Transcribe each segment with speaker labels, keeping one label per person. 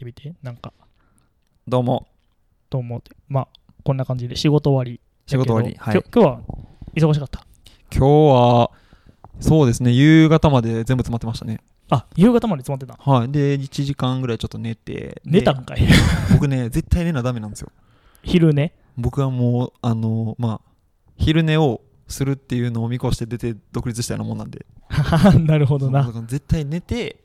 Speaker 1: ってみて。なんか。
Speaker 2: どうも。
Speaker 1: と思って。まあこんな感じで。仕事終わり
Speaker 2: 仕事終わり。
Speaker 1: だ
Speaker 2: はい。
Speaker 1: 今日は忙しかった？
Speaker 2: 今日はそうですね。夕方まで全部詰まってましたね。
Speaker 1: あ夕方まで詰まってた？
Speaker 2: はい。で1時間ぐらいちょっと寝てで
Speaker 1: 寝たんかい？
Speaker 2: 僕ね絶対寝なダメなんですよ。
Speaker 1: 昼寝？
Speaker 2: 僕はもうあのまあ昼寝をするっていうのを見越して出て独立したようなもんなんで。
Speaker 1: なるほどな。
Speaker 2: 絶対寝て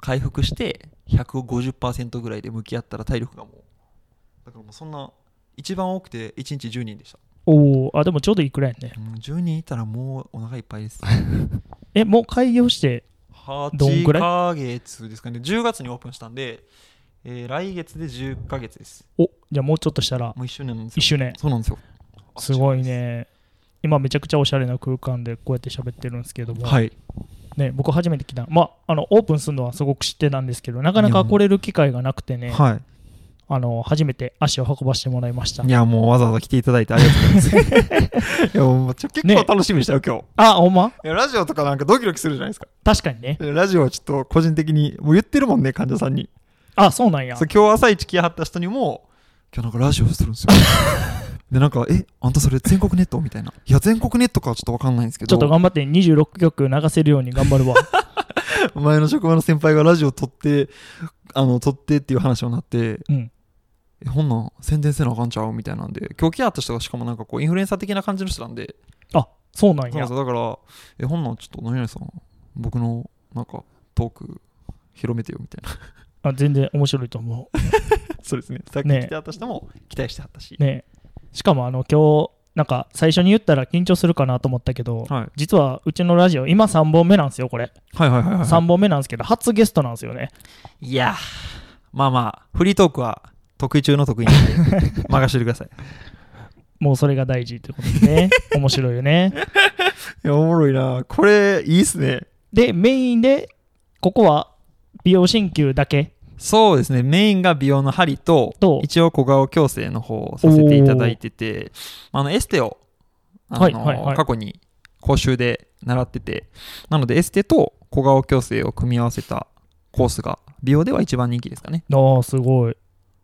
Speaker 2: 回復して150%ぐらいで向き合ったら体力がもうだからもうそんな一番多くて1日10人でした。
Speaker 1: おおあでもちょうどいいくらいやね。
Speaker 2: うん10人いたらもうお腹いっぱいです。
Speaker 1: えもう開業してどん
Speaker 2: 8
Speaker 1: ぐらい
Speaker 2: ヶ月ですかね。10月にオープンしたんで、えー来月で10ヶ月です。
Speaker 1: おじゃあもうちょっとしたら
Speaker 2: もう1周年なんですよ。
Speaker 1: 一周年。
Speaker 2: そうなんですよ。
Speaker 1: すごいね。今めちゃくちゃおしゃれな空間でこうやって喋ってるんですけども、
Speaker 2: はい
Speaker 1: ね、僕初めて来た。まああのオープンするのはすごく知ってたんですけどなかなか来れる機会がなくてね
Speaker 2: は
Speaker 1: あの初めて足を運ばせてもらいました。
Speaker 2: いいやもうわざわざ来ていただいてありがとうございます。いやもうちょ結構楽しみにしたよ、今日。
Speaker 1: あほんま？
Speaker 2: いやラジオとかなんかドキドキするじゃないですか。
Speaker 1: 確かにね。
Speaker 2: ラジオはちょっと個人的にもう言ってるもんね患者さんに。
Speaker 1: あそうなんや。
Speaker 2: 今日朝一来はった人にも今日なんかラジオするんですよ でなんかえあんたそれ全国ネットみたいな。いや全国ネットかはちょっとわかんないんですけど。
Speaker 1: ちょっと頑張って26曲流せるように頑張るわ。
Speaker 2: 前の職場の先輩がラジオ撮ってあの撮ってっていう話になって
Speaker 1: うん。
Speaker 2: えほんなん宣伝せなあかんちゃうみたいなんで今日来はった人がしかもなんかこうインフルエンサー的な感じの人なんで。
Speaker 1: あそうなんや。
Speaker 2: だからえほんなんちょっと何々さん僕のなんかトーク広めてよみたいな。
Speaker 1: あ全然面白いと思
Speaker 2: そうですね。さっき
Speaker 1: ね
Speaker 2: 来てはった人も期待してはったし、
Speaker 1: うねしかもあの今日なんか最初に言ったら緊張するかなと思ったけど
Speaker 2: はい、
Speaker 1: 実はうちのラジオ今3本目なんですよこれ。
Speaker 2: はいはいはいはい。
Speaker 1: 3本目なんですけど初ゲストなんですよね。
Speaker 2: いやまあまあフリートークは得意中の得意なんで任せてください。
Speaker 1: もうそれが大事ということでね。面白いよね。
Speaker 2: いやおもろいな。これいいっすね。
Speaker 1: でメインでここは美容鍼灸だけ
Speaker 2: そうですね。メインが美容の針と
Speaker 1: と。
Speaker 2: 一応小顔矯正の方をさせていただいててあのエステをあの、
Speaker 1: はいはいはい。
Speaker 2: 過去に講習で習っててなのでエステと小顔矯正を組み合わせたコースが美容では一番人気ですかね。
Speaker 1: ああすごい。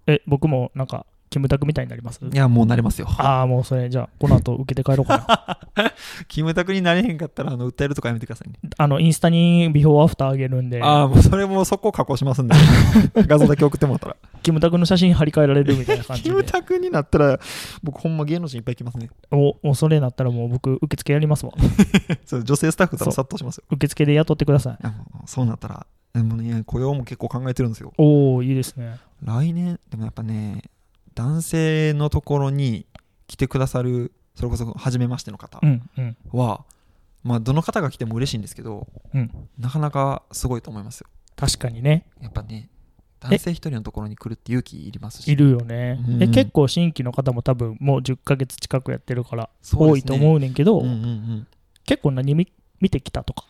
Speaker 1: え僕もなんかキムタクみたいになります？
Speaker 2: いやもうなれますよ。
Speaker 1: ああもうそれじゃあこの後受けて帰ろうかな。
Speaker 2: キムタクになれへんかったらあの訴えるとかやめてくださいね。
Speaker 1: あのインスタにビフォーアフターあげるんで。
Speaker 2: ああもうそれもそこ加工しますんで。画像だけ送ってもらったら。
Speaker 1: キムタクの写真貼り替えられるみたいな感じ
Speaker 2: キ
Speaker 1: で
Speaker 2: ムタクになったら僕ほんま芸能人いっぱい来ますね。
Speaker 1: おもうそれになったらもう僕受付やりますわ。
Speaker 2: そう女性スタッフ多分殺到しますよ。
Speaker 1: 受付で雇ってください。
Speaker 2: そうなったらでもね雇用も結構考えてるんですよ。
Speaker 1: おおいいですね。
Speaker 2: 来年でもやっぱね男性のところに来てくださるそれこそ初めましての方は、まあどの方が来ても嬉しいんですけど
Speaker 1: うん。
Speaker 2: なかなかすごいと思いますよ。
Speaker 1: 確かにね。
Speaker 2: やっぱね男性一人のところに来るって勇気いりますし。
Speaker 1: いるよね、
Speaker 2: うん。
Speaker 1: え結構新規の方も多分もう10ヶ月近くやってるから多いと思うねんけど、
Speaker 2: うんうんうん。
Speaker 1: 結構何見見てきたとか？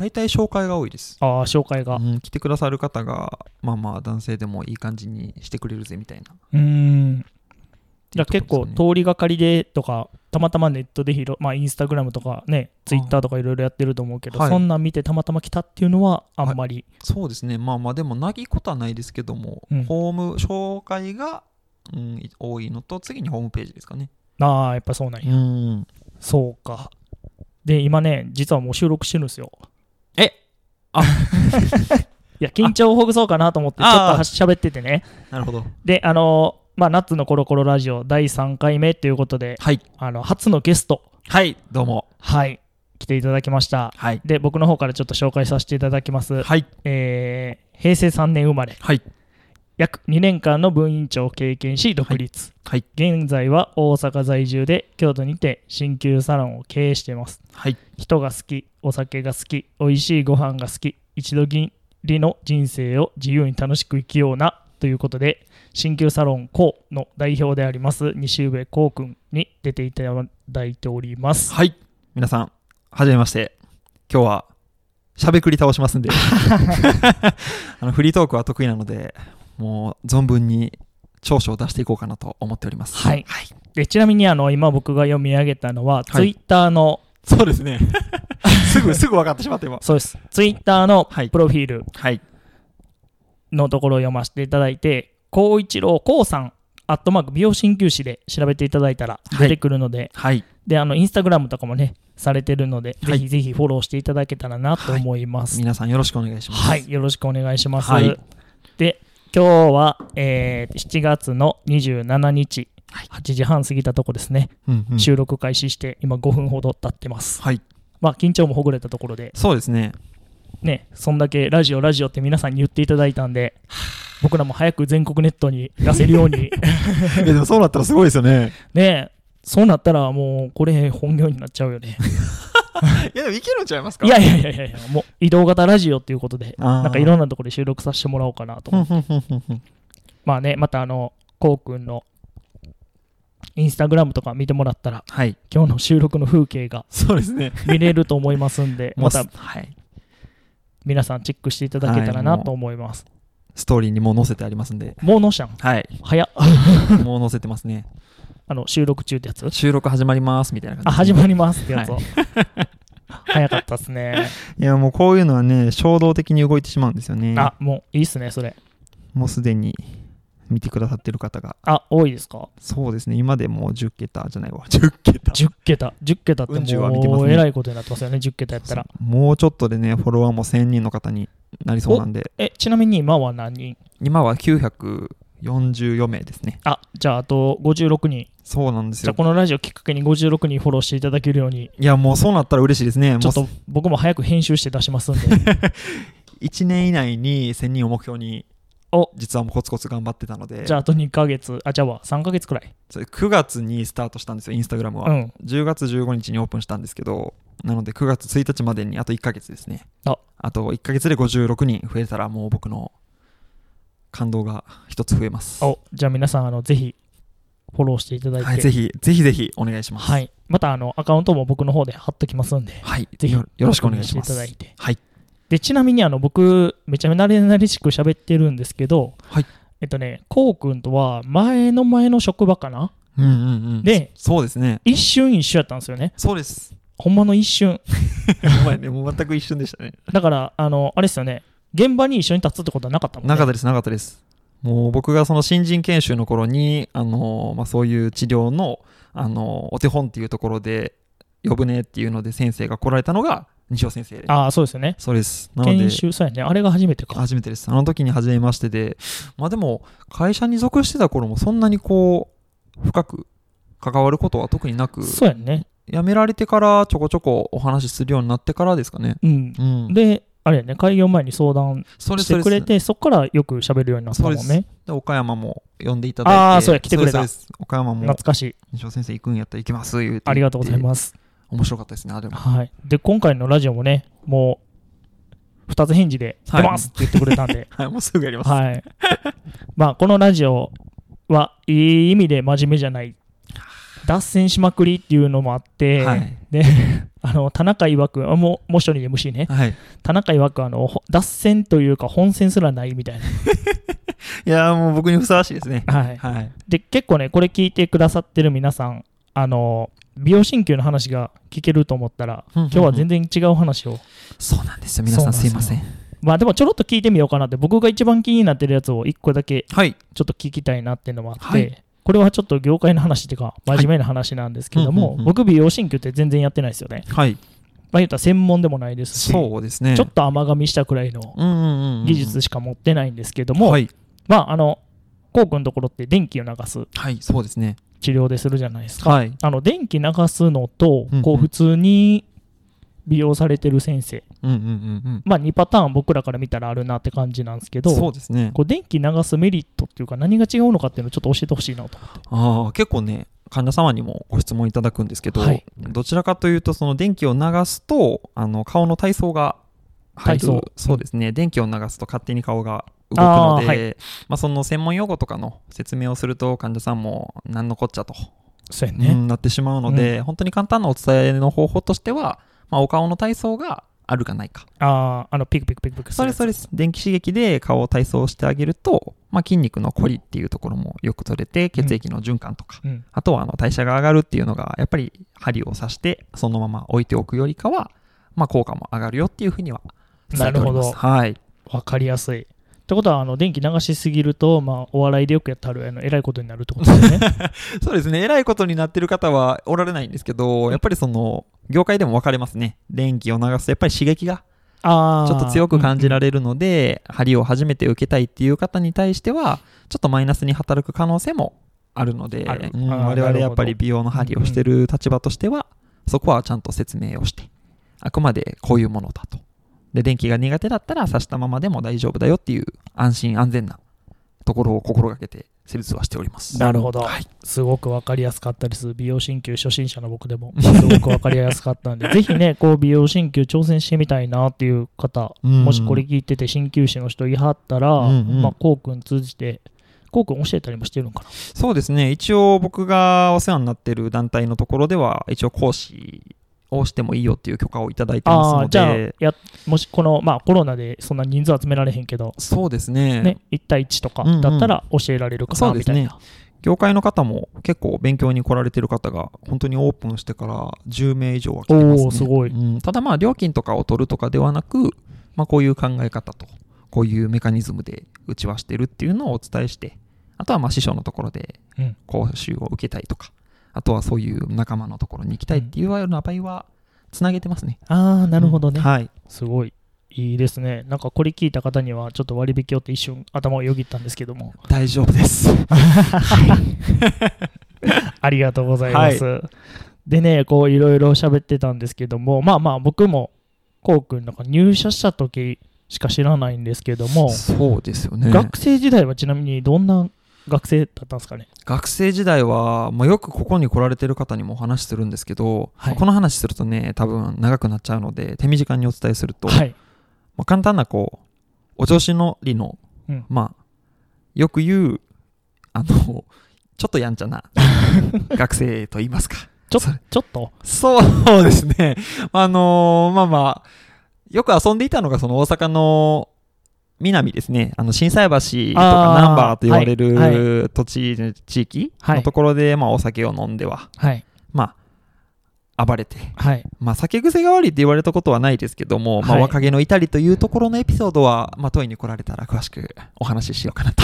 Speaker 2: 大体紹介が多いです。
Speaker 1: ああ紹介が。う
Speaker 2: うん、来てくださる方がまあまあ男性でもいい感じにしてくれるぜみたいな。
Speaker 1: ーん。じゃ結構通りがかりでとかたまたまネットで広まあインスタグラムとかねツイッターとかいろいろやってると思うけど、
Speaker 2: はい。
Speaker 1: そんなん見てたまたま来たっていうのはあんまり、
Speaker 2: そうですね。まあまあでもなぎことはないですけども、
Speaker 1: うん。
Speaker 2: ホーム紹介が、うん、多いのと次にホームページですかね。
Speaker 1: ああやっぱそうなんや、
Speaker 2: ん。
Speaker 1: そうか。で今ね実はもう収録してるんですよ
Speaker 2: え？あ。
Speaker 1: いや緊張をほぐそうかなと思って ちょっとしゃべっててね。
Speaker 2: なるほど。
Speaker 1: であのまあ夏のコロコロラジオ第3回目ということで
Speaker 2: はい。
Speaker 1: あの初のゲスト。
Speaker 2: はいどうも。
Speaker 1: はい。来ていただきました。
Speaker 2: はい。
Speaker 1: で僕の方からちょっと紹介させていただきます、
Speaker 2: はい。
Speaker 1: えー平成3年生まれ。
Speaker 2: はい
Speaker 1: 約2年間の分院長を経験し独立、
Speaker 2: はい。
Speaker 1: 現在は大阪在住で京都にて鍼灸サロンを経営しています。
Speaker 2: はい。
Speaker 1: 人が好きお酒が好き美味しいご飯が好き一度きりの人生を自由に楽しく生きようなということで鍼灸サロン KO の代表であります西上光くんに出ていただいております。
Speaker 2: はい。皆さんはじめまして。今日はしゃべくり倒しますんで。あのフリートークは得意なのでもう存分に長所を出していこうかなと思っております。
Speaker 1: はい。でちなみにあの今僕が読み上げたのは、ツイッターの
Speaker 2: そうですね。すぐすぐ分かってしまって今。
Speaker 1: そうです。ツイッターの
Speaker 2: はい。
Speaker 1: プロフィール、
Speaker 2: はい。
Speaker 1: のところを読ませていただいて、高一郎こうさん、アットマーク美容鍼灸師で調べていただいたら
Speaker 2: はい。
Speaker 1: 出てくるので、
Speaker 2: はい。
Speaker 1: で、あの、インスタグラムとかもね、されてるので、
Speaker 2: はい。
Speaker 1: ぜひぜひフォローしていただけたらなと思います。
Speaker 2: 皆さんよろしくお願いします。
Speaker 1: はい、よろしくお願いします。
Speaker 2: はい。
Speaker 1: で、今日は、えー7月の27日、8時半過ぎたとこですね、
Speaker 2: うんうん
Speaker 1: 収録開始して、今5分ほど経ってます。
Speaker 2: はい。
Speaker 1: まあ、緊張もほぐれたところで、
Speaker 2: そうですね。
Speaker 1: ね、そんだけラジオ、ラジオって皆さんに言っていただいたんで、僕らも早く全国ネットに出せるように、
Speaker 2: えでもそうなったらすごいですよね。
Speaker 1: ね、そうなったらもうこれ本業になっちゃうよね。
Speaker 2: いやでもいけるんちゃいますか？
Speaker 1: いやいやいやいやもう移動型ラジオっていうことで、なんかいろんなところで収録させてもらおうかなとまあね、またあの、こうくんのインスタグラムとか見てもらったら、
Speaker 2: はい。
Speaker 1: 今日の収録の風景が
Speaker 2: そうですね。
Speaker 1: 見れると思いますんで、また
Speaker 2: はい。
Speaker 1: 皆さんチェックしていただけたらなと思います。
Speaker 2: ストーリーにもう載せてありますんで。
Speaker 1: もうのしゃん、
Speaker 2: はい。
Speaker 1: 早っ。
Speaker 2: もう載せてますね。
Speaker 1: あの、収録中ってやつ？
Speaker 2: 収録始まりますみたいな感じ
Speaker 1: あ、
Speaker 2: で。
Speaker 1: 始まりますってやつを。早かったっすね。
Speaker 2: いやもうこういうのはね、衝動的に動いてしまうんですよね。
Speaker 1: あ、もういいっすね、それ。
Speaker 2: もうすでに見てくださってる方が。
Speaker 1: あ、多いですか？
Speaker 2: そうですね。今でもう10桁じゃないわ。10桁。
Speaker 1: ?10 桁。10桁ってもう
Speaker 2: ね
Speaker 1: えらいことになってますよね、10桁やったら。
Speaker 2: もうちょっとでね、フォロワーも1000人の方になりそうなんで、
Speaker 1: え、ちなみに今は何人？
Speaker 2: 今は944名ですね。
Speaker 1: あ、じゃああと56人。
Speaker 2: そうなんですよ。
Speaker 1: じゃあこのラジオきっかけに56人フォローしていただけるように、
Speaker 2: いや、もうそうなったら嬉しいですね。も
Speaker 1: ちょっと僕も早く編集して出しますんで。
Speaker 2: う1年以内に1000人を目標に、
Speaker 1: お
Speaker 2: 実はもうコツコツ頑張ってたので、
Speaker 1: じゃああと2ヶ月、あ、じゃあ3ヶ月くらい。
Speaker 2: それ9月にスタートしたんですよ、インスタグラムは。
Speaker 1: うん。
Speaker 2: 10月15日にオープンしたんですけど、なので9月1日までにあと1ヶ月ですね。
Speaker 1: あ
Speaker 2: と1ヶ月で56人増えたら、もう僕の感動が一つ増えます。
Speaker 1: お、じゃあ皆さん、あの、ぜひ、フォローしていただいて。
Speaker 2: はい、ぜひ、ぜひぜひお願いします。
Speaker 1: はい。また、あの、アカウントも僕の方で貼っときますんで、
Speaker 2: はい、
Speaker 1: ぜひ
Speaker 2: よよろしくお願いしま
Speaker 1: 確認ていただい
Speaker 2: す。
Speaker 1: て。
Speaker 2: はい。
Speaker 1: で、ちなみに、あの、僕、めちゃめちゃ慣れ慣れしく喋ってるんですけど、
Speaker 2: はい。
Speaker 1: えっとね、こうくんとは、前の前の職場かな？
Speaker 2: うんうんうん。
Speaker 1: で、
Speaker 2: そうですね。
Speaker 1: 一瞬一緒やったんですよね。
Speaker 2: そうです。
Speaker 1: ほんまの一瞬。
Speaker 2: お前ね、もう全く一瞬でしたね。
Speaker 1: だから、あの、あれですよね、現場に一緒に立つってことはなかったもんね。
Speaker 2: なかったです、なかったです。もう僕がその新人研修の頃に、あのまあ、そういう治療の、あのお手本っていうところで呼ぶねっていうので先生が来られたのが西尾先生で。
Speaker 1: ああ、そうですよね。
Speaker 2: そうです。なので
Speaker 1: 研、修、そうやね。あれが初めてか。
Speaker 2: 初めてです。あの時に初めましてで、まあでも、会社に属してた頃もそんなにこう、深く関わることは特になく、
Speaker 1: そうやね。
Speaker 2: 辞められてからちょこちょこお話しするようになってからですかね。
Speaker 1: うん。
Speaker 2: うん。
Speaker 1: で、あれやね、開業前に相談してくれて、そこからよく喋るようになったもんね。
Speaker 2: で岡山も呼んでいただいて。
Speaker 1: あーそうや来てくれた
Speaker 2: 岡山も
Speaker 1: 懐かしい。
Speaker 2: 西尾先生行くんやったら行きます言うて
Speaker 1: ありがとうござい
Speaker 2: す
Speaker 1: ます。
Speaker 2: 面白かったですねあれも
Speaker 1: はい。で、今回のラジオもね、もう、二つ返事で
Speaker 2: はい
Speaker 1: 出ますって言ってくれたんで、
Speaker 2: はいもうすぐやります
Speaker 1: はい。まあ、このラジオはいい意味で真面目じゃない。脱線しまくりっていうのもあって、
Speaker 2: はい。
Speaker 1: で、あの、田中曰く、あもう、もう一人 MC ね。
Speaker 2: はい。
Speaker 1: 田中曰く、あの、ほ脱線というか本線すらないみたい
Speaker 2: いやーもう僕にふさわしいですね。
Speaker 1: な。はい。
Speaker 2: はい。
Speaker 1: で、結構ね、これ聞いてくださってる皆さん、あの、美容鍼灸の話が聞けると思ったら、
Speaker 2: うんうんうん。
Speaker 1: 今日は全然違う話を。
Speaker 2: そうなんですよ。皆さん
Speaker 1: す
Speaker 2: いません。
Speaker 1: まあでもちょろっと聞いてみようかなって、僕が一番気になってるやつを一個だけ
Speaker 2: はい。
Speaker 1: ちょっと聞きたいなっていうのもあって、
Speaker 2: はい
Speaker 1: これはちょっと業界の話っていうか、真面目な話なんですけども、
Speaker 2: うんうんうん。
Speaker 1: 僕美容鍼灸って全然やってないですよね。
Speaker 2: はい。
Speaker 1: まあ言ったら専門でもないですし、
Speaker 2: そうですね。
Speaker 1: ちょっと甘噛みしたくらいの技術しか持ってないんですけども、
Speaker 2: はい。
Speaker 1: まああの、コウ君のところって電気を流す
Speaker 2: はいそうですね。
Speaker 1: 治療でするじゃないですか。
Speaker 2: はい。
Speaker 1: あの電気流すのとこう普通に美容されてる先生、
Speaker 2: うんうんうん
Speaker 1: まあ2パターン僕らから見たらあるなって感じなんですけ
Speaker 2: うん
Speaker 1: ど、
Speaker 2: そうですね。
Speaker 1: こう電気流すメリットっていうか何が違うのかっていうのをちょっと教えてほしいなと。
Speaker 2: ああ結構ね患者様にもご質問いただくんですけど、
Speaker 1: はい。
Speaker 2: どちらかというとその電気を流すとあの顔の体操が入る。
Speaker 1: 体操。
Speaker 2: そうですね。電気を流すと勝手に顔が動くのでまあ、その専門用語とかの説明をすると患者さんも何のこっちゃと、
Speaker 1: そうやね。
Speaker 2: うんなってしまうので、本当に簡単なお伝えの方法としては、まあ、お顔の体操があるかないか
Speaker 1: ああ、あのピクピクピクピク
Speaker 2: それそれです電気刺激で顔を体操してあげると、まあ、筋肉の凝りっていうところもよく取れて血液の循環とか、
Speaker 1: うん。
Speaker 2: あとはあの代謝が上がるっていうのが、やっぱり針を刺して、そのまま置いておくよりかは、まあ、効果も上がるよっていうふうには伝えております。
Speaker 1: なるほ
Speaker 2: はい。
Speaker 1: わかりやすい。ってことはあの電気流しすぎると、まあ、お笑いでよくやってはるあのえらいことになるってことですよね。
Speaker 2: そうですね。えらいことになってる方はおられないんですけど、やっぱりその、業界でも分かれますね。電気を流すと、やっぱり刺激が
Speaker 1: あ
Speaker 2: ちょっと強く感じら
Speaker 1: れ
Speaker 2: れるので、針を初めて受けたいっていう方に対しては、ちょっとマイナスに働く可能性もあるので、我々やっぱり美容の針をしてる立場としては、そこはちゃんと説明をして、あくまでこういうものだと。で、電気が苦手だったら刺したままでも大丈夫だよっていう安心安全なところを心がけて施術はしております。
Speaker 1: なるほど
Speaker 2: はい。
Speaker 1: すごく分かりやすかったです。美容鍼灸初心者の僕でも、すごく分かりやすかったんで、ぜひね、こう美容鍼灸挑戦してみたいなっていう方、
Speaker 2: うん
Speaker 1: もしこれ聞いてて鍼灸師の人いはったら、
Speaker 2: うんうん
Speaker 1: まあ、こうくん通じて、こうくん教えたりもしてるんかな。
Speaker 2: そうですね。一応僕がお世話になってる団体のところでは、一応講師をしてもいいよっていう許可をいただいてますの
Speaker 1: ああー、じゃあ
Speaker 2: で、
Speaker 1: や、もしこの、まあ、コロナでそんな人数集められへんけど、
Speaker 2: そうですね。
Speaker 1: ね、1対1とか
Speaker 2: うんうん
Speaker 1: だったら教えられるか
Speaker 2: そうですね
Speaker 1: なみたいな。
Speaker 2: 業界の方も結構勉強に来られてる方が本当にオープンしてから10名以上は来てますね。
Speaker 1: すごい。
Speaker 2: うん。ただまあ料金とかを取るとかではなく、まあこういう考え方と、こういうメカニズムでうちはしてるっていうのをお伝えして、あとはまあ師匠のところで
Speaker 1: うん。
Speaker 2: 講習を受けたいとか、あとはそういう仲間のところに行きたいっていうような場合は、つなげてますね。
Speaker 1: ああ、なるほどね。
Speaker 2: うんはい。
Speaker 1: すごい。いいですね。なんかこれ聞いた方にはちょっと割引をって一瞬頭をよぎったんですけども。
Speaker 2: 大丈夫です。
Speaker 1: ありがとうございます。でね、こういろいろ喋ってたんですけども、まあまあ僕もこうくんなんか入社した時しか知らないんですけども、
Speaker 2: そうですよね。
Speaker 1: 学生時代はちなみにどんな学生だったんですかね。
Speaker 2: 学生時代は、まあ、よくここに来られてる方にもお話しするんですけど、
Speaker 1: はい
Speaker 2: この話するとね多分長くなっちゃうので手短にお伝えすると、
Speaker 1: はい。
Speaker 2: まあ、簡単なこうお調子乗りの、
Speaker 1: うん
Speaker 2: まあよく言うあのちょっとやんちゃな 学生と言いますか
Speaker 1: ちょちょっと？
Speaker 2: そうですねあのーまあまあよく遊んでいたのがその大阪の南ですね、あの心斎橋とかナンバーと言われ
Speaker 1: はい
Speaker 2: る土地、地域
Speaker 1: はい。
Speaker 2: のところで、まあ、お酒を飲んでは、
Speaker 1: はい。
Speaker 2: まあ、暴れて、
Speaker 1: はい。
Speaker 2: まあ、酒癖が悪いって言われたことはないですけども、まあ、
Speaker 1: はい
Speaker 2: 若気の至りというところのエピソードは、まあ、問いに来られたら詳しくお話ししようかなと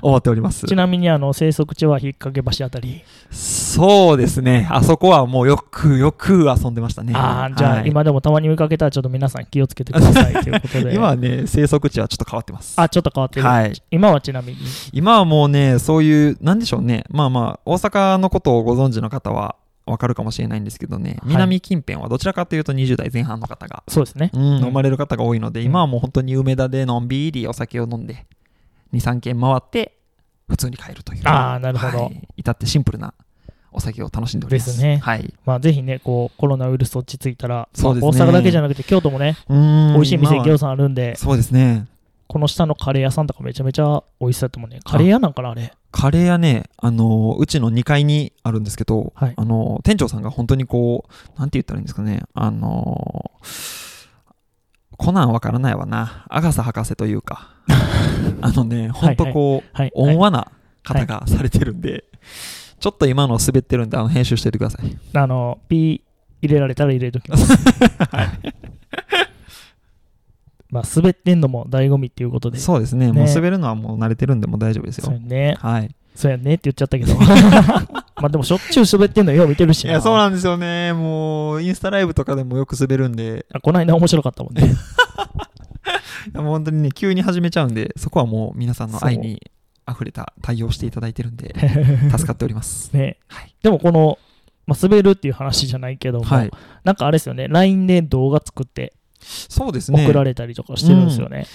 Speaker 2: 思っております
Speaker 1: ち。なみにあの生息地は引っ掛け橋あたり。
Speaker 2: そうですね、あそこはもうよくよく遊んでましたね。
Speaker 1: ああ、じゃあ、
Speaker 2: はい
Speaker 1: 今でもたまに見かけたらちょっと皆さん気をつけてくださいということで。
Speaker 2: 今はね、生息地はちょっと変わってます。
Speaker 1: あ、ちょっと変わってる。
Speaker 2: はい。
Speaker 1: 今はちなみに。
Speaker 2: 今はもうね、そういう、なんでしょうね、まあまあ、大阪のことをご存知の方はわかるかもしれないんですけどね、
Speaker 1: はい。
Speaker 2: 南近辺はどちらかというと20代前半の方が、
Speaker 1: そうですね。
Speaker 2: うん。飲まれる方が多いので、
Speaker 1: うん。
Speaker 2: 今はもう本当に梅田でのんびりお酒を飲んで、2、3軒回って、普通に帰るという。
Speaker 1: あーなるほど。
Speaker 2: はい至ってシンプルなお酒を楽しんでおります。
Speaker 1: ですね。
Speaker 2: はい。
Speaker 1: まあ、ぜひね、こう、コロナウイルス落ち着いたら、
Speaker 2: そうですね。
Speaker 1: まあ大阪だけじゃなくて、京都もね、
Speaker 2: うん。
Speaker 1: 美味しい店、ぎょうさんあるんで、
Speaker 2: そうですね。
Speaker 1: この下のカレー屋さんとかめちゃめちゃ美味しそうだと思うね。カレー屋なんかな、あれ。
Speaker 2: カレー屋ね、あのーうちの2階にあるんですけど、
Speaker 1: はい
Speaker 2: あのー店長さんが本当にこう、なんて言ったらいいんですかね、あのーコナンわからないわな、アガサ博士というか、あのね、本当こう、
Speaker 1: はい。
Speaker 2: 温和な方がされてるんで、ちょっと今の滑ってるんで、あの編集しておいてください。
Speaker 1: あの、ピー入れられたら入れときます。まあ、滑ってんのも醍醐味っていうことで。
Speaker 2: そうですね、
Speaker 1: ね
Speaker 2: もう滑るのはもう慣れてるんで、もう大丈夫ですよ
Speaker 1: そうや。ね。
Speaker 2: はい。
Speaker 1: そうやねって言っちゃったけど。まあでもしょっちゅう滑ってんのよう見てるしな。
Speaker 2: いや、そうなんですよね。もう、インスタライブとかでもよく滑るんで、
Speaker 1: あこの間面白かったもんね。
Speaker 2: もう本当にね、急に始めちゃうんで、そこはもう皆さんの愛に溢れた対応していただいてるんで、助かっております。
Speaker 1: ね。
Speaker 2: はい。
Speaker 1: でもこの、まあ、滑るっていう話じゃないけども、
Speaker 2: はい。
Speaker 1: なんかあれですよね、LINE で動画作って
Speaker 2: そうですね。
Speaker 1: 送られたりとかしてるんですよね。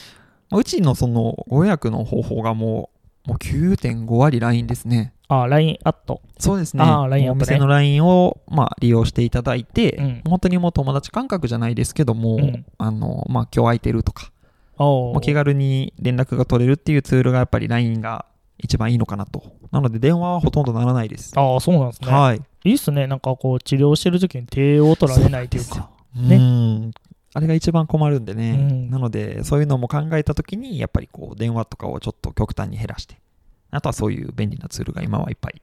Speaker 2: うちのそのご予約の方法がもう、もう9.5割 LINE ですね。
Speaker 1: あ、LINE アット。
Speaker 2: そうですね。
Speaker 1: あー LINE アップね
Speaker 2: お店の LINE を、まあ、利用していただいて、
Speaker 1: うん
Speaker 2: 本当にもう友達感覚じゃないですけども、
Speaker 1: うん
Speaker 2: あの、まあ、今日空いてるとか、
Speaker 1: お
Speaker 2: まあ気軽に連絡が取れるっていうツールがやっぱり LINE が一番いいのかなと。なので電話はほとんどならないです。
Speaker 1: ああ、そうなんですね。
Speaker 2: はい。
Speaker 1: いいっすね。なんかこう、治療してる時に手を取られないというか。ね
Speaker 2: うん。あれが一番困るんでね。
Speaker 1: うん
Speaker 2: なので、そういうのも考えたときに、やっぱりこう、電話とかをちょっと極端に減らして、あとはそういう便利なツールが今はいっぱい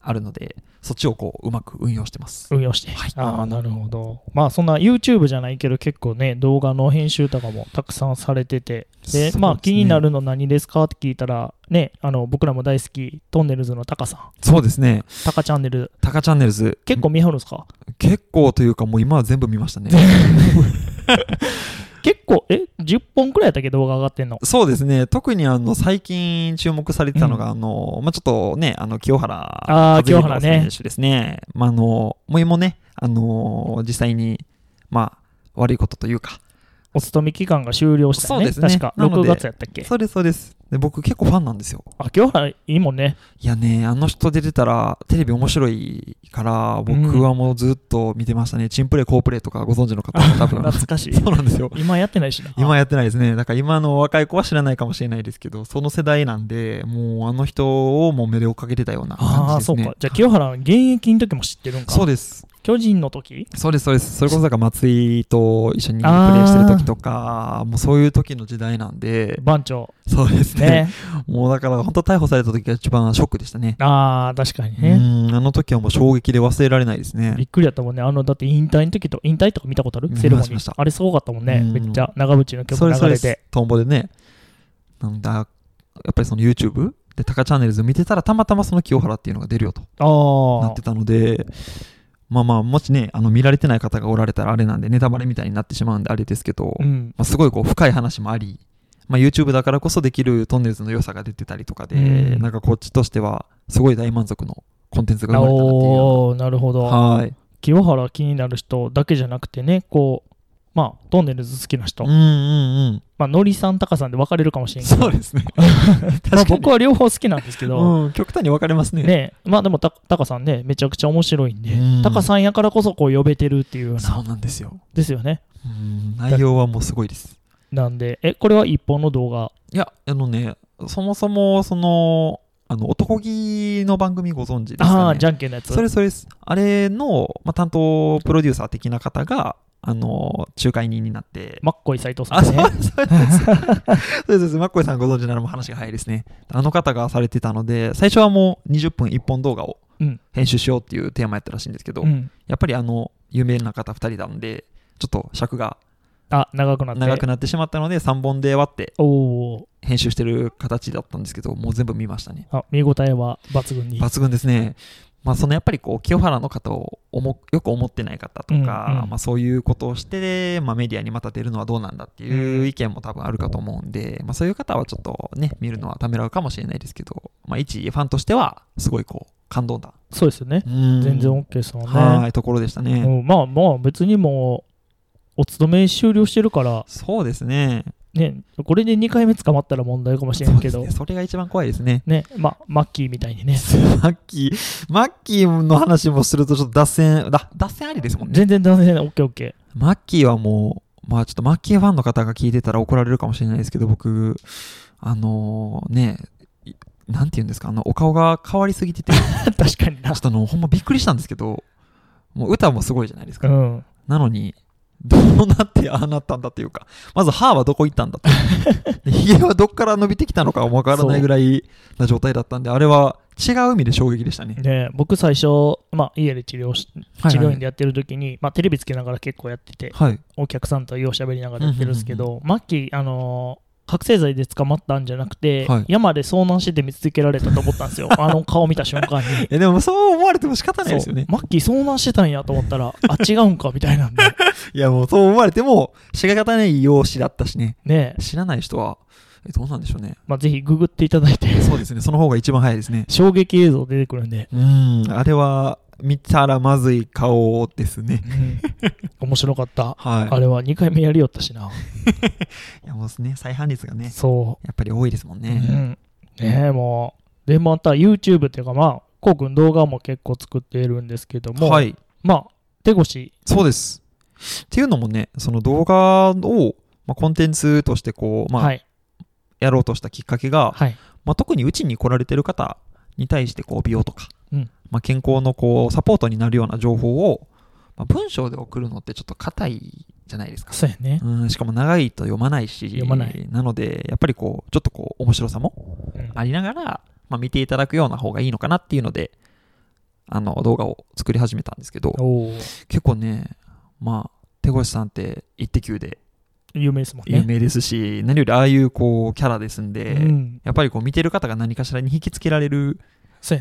Speaker 2: あるので、そっちをこう、うまく運用してます。
Speaker 1: 運用して。
Speaker 2: はい
Speaker 1: ああ、なるほど。まあ、そんな YouTube じゃないけど、結構ね、動画の編集とかもたくさんされてて、で、まあ、気になるの何ですかって聞いたら、ね、あの、僕らも大好き、トンネルズのタカさん、
Speaker 2: そうですね。
Speaker 1: タカチャンネル、
Speaker 2: タカチャンネルズ。
Speaker 1: 結構見張るんですか？
Speaker 2: 結構というか、もう今は全部見ましたね。
Speaker 1: 結構、え、10本くらいやったっけ、動画上がってんの？
Speaker 2: そうですね。特にあの、最近注目されてたのが、あの、まあ、ちょっとね、あの、清原和選手ですね。まあ、あの、もう今ね、あの、実際に、まあ、悪いことというか、
Speaker 1: お勤め期間が終了したよね。
Speaker 2: そうですね
Speaker 1: 確か、
Speaker 2: なので
Speaker 1: 6月やったっけ？
Speaker 2: そうです、そうです。で、僕結構ファンなんですよ。
Speaker 1: あ、清原いいもんね。
Speaker 2: いやね、あの人出てたら、テレビ面白いから、僕はもうずっと見てましたね。チンプレイ、コープレイとかご存知の方は 多分。
Speaker 1: 懐かしい。
Speaker 2: そうなんですよ。
Speaker 1: 今やってないしな。
Speaker 2: 今やってないですね。だから今の若い子は知らないかもしれないですけど、その世代なんで、もうあの人をもう目で追っかけてたような
Speaker 1: ああ、
Speaker 2: 感じですね。
Speaker 1: そうか。じゃあ、清原、現役の時も知ってるんか。
Speaker 2: そうです。
Speaker 1: 巨人の時？
Speaker 2: そうです、そうです。それこそだから松井と一緒にプレーしてる時とか、もうそういう時の時代なんで、
Speaker 1: 番長。
Speaker 2: そうですね。
Speaker 1: ね。
Speaker 2: もうだから本当逮捕された時が一番ショックでしたね。
Speaker 1: ああ、確かに
Speaker 2: う
Speaker 1: ね。
Speaker 2: ん、あの時はもう衝撃で忘れられないですね
Speaker 1: び。っくりやったもんね。あの、だって引退の時と、引退とか見たことある？セレモニー。あれすごかったもんね。
Speaker 2: うん
Speaker 1: めっちゃ長渕の曲
Speaker 2: それそれ
Speaker 1: 流れて。
Speaker 2: トンボでね。なんだ、やっぱりその YouTube でタカチャンネルズ見てたらたまたまその清原っていうのが出るよとなって。たので、まあまあ、もしね、あの見られてない方がおられたらあれなんで、ネタバレみたいになってしまうんであれですけど、
Speaker 1: うん。
Speaker 2: まあ、すごいこう深い話もあり、まあ、YouTube だからこそできるトンネルズの良さが出てたりとかで、
Speaker 1: うん
Speaker 2: なんかこっちとしてはすごい大満足のコンテンツが生まれたなっていう
Speaker 1: なるほど。
Speaker 2: はい。
Speaker 1: 清原気になる人だけじゃなくてね、こう、まあ、トンネルズ好きな人。
Speaker 2: うんうんうん。
Speaker 1: まあ、のりさん、たかさんで分かれるかもしれんけど。
Speaker 2: そうですね。
Speaker 1: まあ、僕は両方好きなんですけど、
Speaker 2: うん、極端に分かれますね。
Speaker 1: ねまあでもた、たかさんね、めちゃくちゃ面白いんで
Speaker 2: うん、
Speaker 1: たかさんやからこそこう呼べてるっていうような、
Speaker 2: そうなんですよ。
Speaker 1: ですよね。
Speaker 2: うん、内容はもうすごいです。
Speaker 1: なんで、え、これは一本の動画？
Speaker 2: いや、あのね、そもそも、その、あの、男気の番組ご存知ですかね
Speaker 1: ああ、じゃんけんのやつ。
Speaker 2: それそれです。あれの、まあ、担当プロデューサー的な方が、あの、仲介人になって、
Speaker 1: マッコイ斎藤さ
Speaker 2: あ、
Speaker 1: んね
Speaker 2: そうです。そうです、マッコイさんご存知ならもう話が早いですね。あの方がされてたので、最初はもう20分1本動画を
Speaker 1: うん
Speaker 2: 編集しようっていうテーマやったらしいんですけど、
Speaker 1: うん。
Speaker 2: やっぱりあの、有名な方2人なんで、ちょっと尺が
Speaker 1: あ、長くなって。
Speaker 2: 長くなってしまったので、3本で割って編集してる形だったんですけど、もう全部見ましたね。
Speaker 1: ー。あ、見応えは抜群に。
Speaker 2: 抜群ですね。まあ、そのやっぱりこう清原の方を思よく思ってない方とか、まあ、そういうことをして、まあ、メディアにまた出るのはどうなんだっていう意見も多分あるかと思うんで、まあ、そういう方はちょっとね見るのはためらうかもしれないですけど、まあ、一ファンとしてはすごいこう感動だ、
Speaker 1: そうですよね。
Speaker 2: 全
Speaker 1: 全然 OK ですもんね。
Speaker 2: はいところでしたね、
Speaker 1: うん。まあまあ、別にもう、お勤め終了してるから、
Speaker 2: そうですね
Speaker 1: ね、これで2回目捕まったら問題かもしれんけど
Speaker 2: そね、それが一番怖いですね
Speaker 1: ね、まあ、マッキーみたいにね、
Speaker 2: マッキーマッキーの話もするとちょっと脱線だ脱線ありですもんね
Speaker 1: 全然全然 OKOK。
Speaker 2: マッキーはもう、まあちょっとマッキーファンの方が聞いてたら怒られるかもしれないですけど、僕、あのね、いなんて言うんですか、あの、お顔が変わりすぎてて、ち ょ
Speaker 1: 確かにな
Speaker 2: っ。とあの、ほんまびっくりしたんですけど、もう歌もすごいじゃないですか。
Speaker 1: うん。
Speaker 2: なのに、どうなってああなったんだっていうか、まず歯はどこ行ったんだと。で髭はどっから伸びてきたのかわからないぐらいな状態だったんで、あれは違う意味で衝撃でしたね。
Speaker 1: で、僕最初、まあ、家で治療し、
Speaker 2: はい
Speaker 1: 治療院でやってる時に、まあ、テレビつけながら結構やってて、
Speaker 2: はい。
Speaker 1: お客さんとよう喋りながらやってるんですけど、マッキー、あのー覚醒剤で捕まったんじゃなくて、
Speaker 2: はい
Speaker 1: 山で遭難してて見つけられたと思ったんですよ。あの顔見た瞬間に。
Speaker 2: え、でもそう思われても仕方ないですよね。
Speaker 1: マッキー遭難してたんやと思ったら、あ、違うんかみたいなんで。
Speaker 2: いや、もうそう思われても仕方ない容姿だったしね。
Speaker 1: ね
Speaker 2: 知らない人は、え、どうなんでしょうね。
Speaker 1: まあ、ぜひググっていただいて、
Speaker 2: そうですね。その方が一番早いですね。
Speaker 1: 衝撃映像出てくるんで、
Speaker 2: うん。あれは、見たらまずい顔ですね。
Speaker 1: うん面白かった。
Speaker 2: はい。
Speaker 1: あれは2回目やりよったしな。
Speaker 2: いや、もうね、再犯率がね、
Speaker 1: そ
Speaker 2: やっぱり多いですもん
Speaker 1: う。
Speaker 2: ね。
Speaker 1: うん、ねえ、もう。で、また YouTube っていうか、まあ、こうくん動画も結構作っているんですけども、
Speaker 2: はい。
Speaker 1: まあ、手越
Speaker 2: そうです。っていうのもね、その動画を、まあ、コンテンツとしてこう、まあ、
Speaker 1: はい。
Speaker 2: やろうとしたきっかけが、
Speaker 1: はい。
Speaker 2: まあ、特にうちに来られてる方に対してこう美容とか、
Speaker 1: うん
Speaker 2: まあ、健康のこうサポートになるような情報を、まあ、文章で送るのってちょっと硬いじゃないですか。
Speaker 1: そうやね。
Speaker 2: うん、しかも長いと読まないし、
Speaker 1: 読まない
Speaker 2: なので、やっぱりこう、ちょっとこう、面白さも
Speaker 1: うん
Speaker 2: ありながら、まあ、見ていただくような方がいいのかなっていうので、あの動画を作り始めたんですけど結構ねまあ手越さんって「イッテ Q!」で
Speaker 1: 有名ですもんね
Speaker 2: 有名ですし、何よりああいうこうキャラですんで、
Speaker 1: うん、
Speaker 2: やっぱりこう見てる方が何かしらに引きつけられる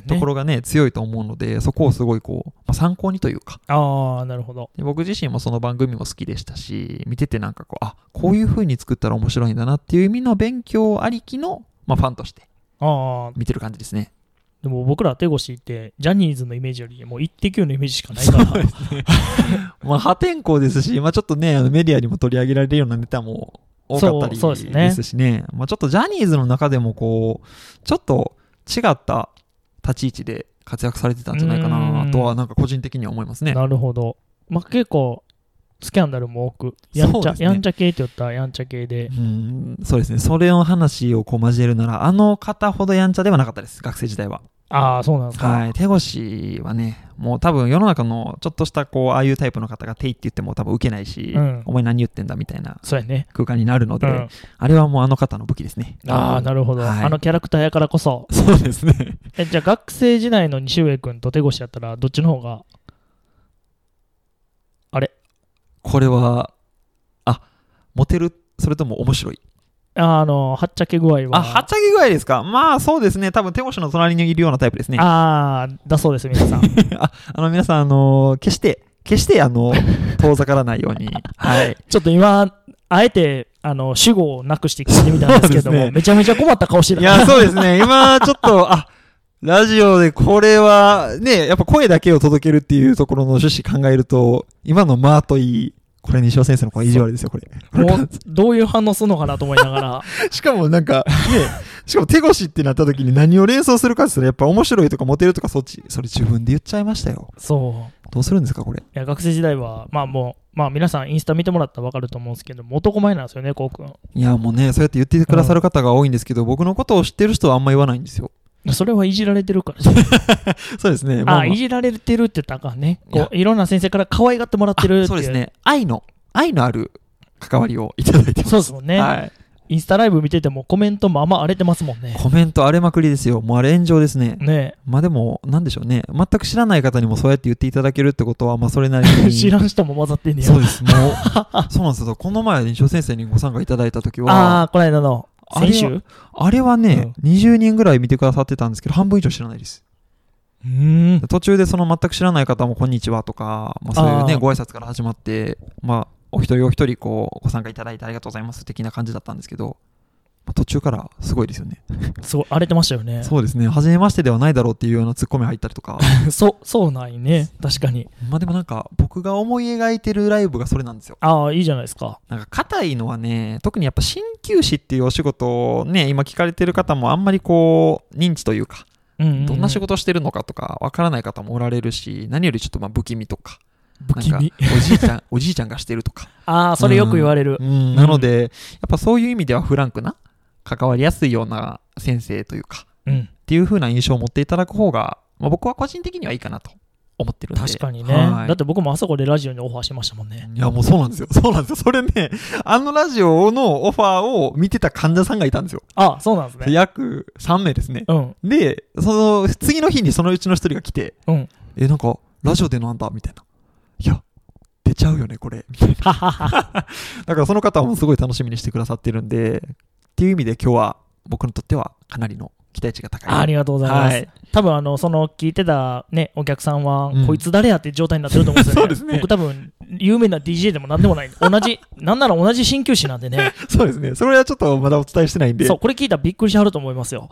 Speaker 2: ところがね強いと思うのでそこをすごいこう、まあ、参考にというか。
Speaker 1: ああなるほど。
Speaker 2: で僕自身もその番組も好きでしたし見ててなんかこうあこういう風に作ったら面白いんだなっていう意味の勉強ありきの、まあ、ファンとして見てる感じですね。
Speaker 1: でも僕ら手越ってジャニーズのイメージよりもう一滴のイメージしかないから。
Speaker 2: まあ破天荒ですし、まあ、ちょっとねあのメディアにも取り上げられるようなネタも多かったり
Speaker 1: ですね。
Speaker 2: ですしね。まあ、ちょっとジャニーズの中でもこうちょっと違った立ち位置で活躍されてたんじゃないか
Speaker 1: う
Speaker 2: なん。とはなんか個人的には思いますね。
Speaker 1: なるほど、まあ、結構スキャンダルも多くやんちゃ、
Speaker 2: ね。
Speaker 1: やんちゃ系って言ったらやんちゃ系で。
Speaker 2: うんそうですね。それの話をこう交えるならあの方ほどやんちゃではなかったです学生時代は。
Speaker 1: ああそうなんですか、
Speaker 2: はい、手越はねもう多分世の中のちょっとしたこうああいうタイプの方が手って言っても多分受けないし、
Speaker 1: うん。
Speaker 2: お前何言ってんだみたいな
Speaker 1: そうやね、
Speaker 2: 空間になるので、
Speaker 1: うん、
Speaker 2: あれはもうあの方の武器ですね。
Speaker 1: ああなるほど、
Speaker 2: はい。
Speaker 1: あのキャラクターやからこそ。
Speaker 2: そうですね。
Speaker 1: えじゃあ学生時代の西上君と手越やったらどっちの方が
Speaker 2: これは、あ、モテる、それとも面白い？
Speaker 1: ああのはっちゃけ具合は
Speaker 2: あ、はっちゃけ具合ですか？まあそうですね。多分手越の隣にいるようなタイプですね。あ
Speaker 1: ああだそうです皆さん
Speaker 2: あの皆さん、あの決して、決して、あの、遠ざからないように。はい。
Speaker 1: ちょっと今あえてあの主語をなくして聞いてみたんですけども、
Speaker 2: ね
Speaker 1: めちゃめちゃ困った顔してる
Speaker 2: いや、そうですね。今、ちょっと、あ、ラジオでこれは、ね、やっぱ声だけを届けるっていうところの趣旨考えると、今のまあといい、これ西尾先生のこれ意地悪ですよ、これ。
Speaker 1: もうどういう反応するのかなと思いながら
Speaker 2: しかもなんか、ね、しかも手越ってなった時に何を連想するかって言ったら、やっぱ面白いとかモテるとかそっち、それ自分で言っちゃいましたよ。
Speaker 1: そう
Speaker 2: どうするんですか、これ。
Speaker 1: いや学生時代はまあもうまあ皆さんインスタ見てもらったら分かると思うんですけども男前なんですよねこうくん
Speaker 2: いや、もうね、そうやって言ってくださる方が多いんですけど、僕のことを知ってる人はあんま言わないんですよ。
Speaker 1: それはいじられてるから
Speaker 2: そうですね。
Speaker 1: あ、
Speaker 2: まあまあ
Speaker 1: いじられてるって言ったらあかんねこういろんな先生から可愛がってもらってるって
Speaker 2: そうですね。愛の、愛のある関わりをいただいてます。
Speaker 1: そうですもんね、
Speaker 2: はい。
Speaker 1: インスタライブ見ててもコメントもあんま荒れてますもんね
Speaker 2: コメント荒れまくりですよ。もうあれ炎上ですね。
Speaker 1: ね
Speaker 2: まあでも、なんでしょうね。全く知らない方にもそうやって言っていただけるってことは、まあそれなりに。
Speaker 1: 知らん人も混ざってんねや
Speaker 2: そうです。もう、そうなんですよ。この前、西尾先生にご参加いただいた時は、
Speaker 1: ああこの間の先週？
Speaker 2: あれはね、20人ぐらい見てくださってたんですけど、半分以上知らないです。
Speaker 1: うーん。
Speaker 2: 途中でその全く知らない方も、こんにちはとか、まあ、そういうね、ご挨拶から始まって、まあ、お一人お一人、こう、ご参加いただいてありがとうございます的な感じだったんですけど、まあ途中からすごいですよね。
Speaker 1: すごい荒れてましたよね
Speaker 2: そうですね。初めましてではないだろうっていうようなツッコミ入ったりとか。
Speaker 1: そうそうなんね確かに
Speaker 2: まあでもなんか、僕が思い描いてるライブがそれなんですよ。
Speaker 1: ああいいじゃないですか
Speaker 2: なんか硬いのはね、特にやっぱ鍼灸師っていうお仕事をね、今聞かれてる方もあんまりこう、認知というか、
Speaker 1: うんうんうん
Speaker 2: どんな仕事してるのかとかわからない方もおられるし、何よりちょっとまあ不気味とか、なん
Speaker 1: 不気味
Speaker 2: かおじいちゃん、おじいちゃんがしてるとか。
Speaker 1: ああそれよく言われる
Speaker 2: うんなので、やっぱそういう意味ではフランクな、関わりやすいような先生というか、
Speaker 1: うん
Speaker 2: っていう風な印象を持っていただく方が、まあ、僕は個人的にはいいかなと思ってるんで。
Speaker 1: 確かにね、
Speaker 2: はい
Speaker 1: だって僕もあそこでラジオにオファーしましたもんね
Speaker 2: いや、もうそうなんですよ。そうなんですよ。それね、あのラジオのオファーを見てた患者さんがいたんですよ。
Speaker 1: あそうなんですね
Speaker 2: 約3名ですね。
Speaker 1: うん
Speaker 2: で、その、次の日にそのうちの一人が来て、
Speaker 1: うん
Speaker 2: え、なんか、ラジオでなんだみたいな。いや、出ちゃうよね、これ。みたいな。だからその方もすごい楽しみにしてくださってるんで、っていう意味で今日は僕にとってはかなりの期待値が高い。
Speaker 1: ありがとうございます、
Speaker 2: はい。
Speaker 1: 多分あのその聞いてたねお客さんは、
Speaker 2: うん
Speaker 1: こいつ誰やって状態になってると思うんですよね。
Speaker 2: そうですね。
Speaker 1: 僕多分有名な DJ でも何でもない。同じ なんなら同じ鍼灸師なんでね。
Speaker 2: そうですね。それはちょっとまだお伝えしてないんで、
Speaker 1: そうこれ聞いたらびっくりしはると思いますよ。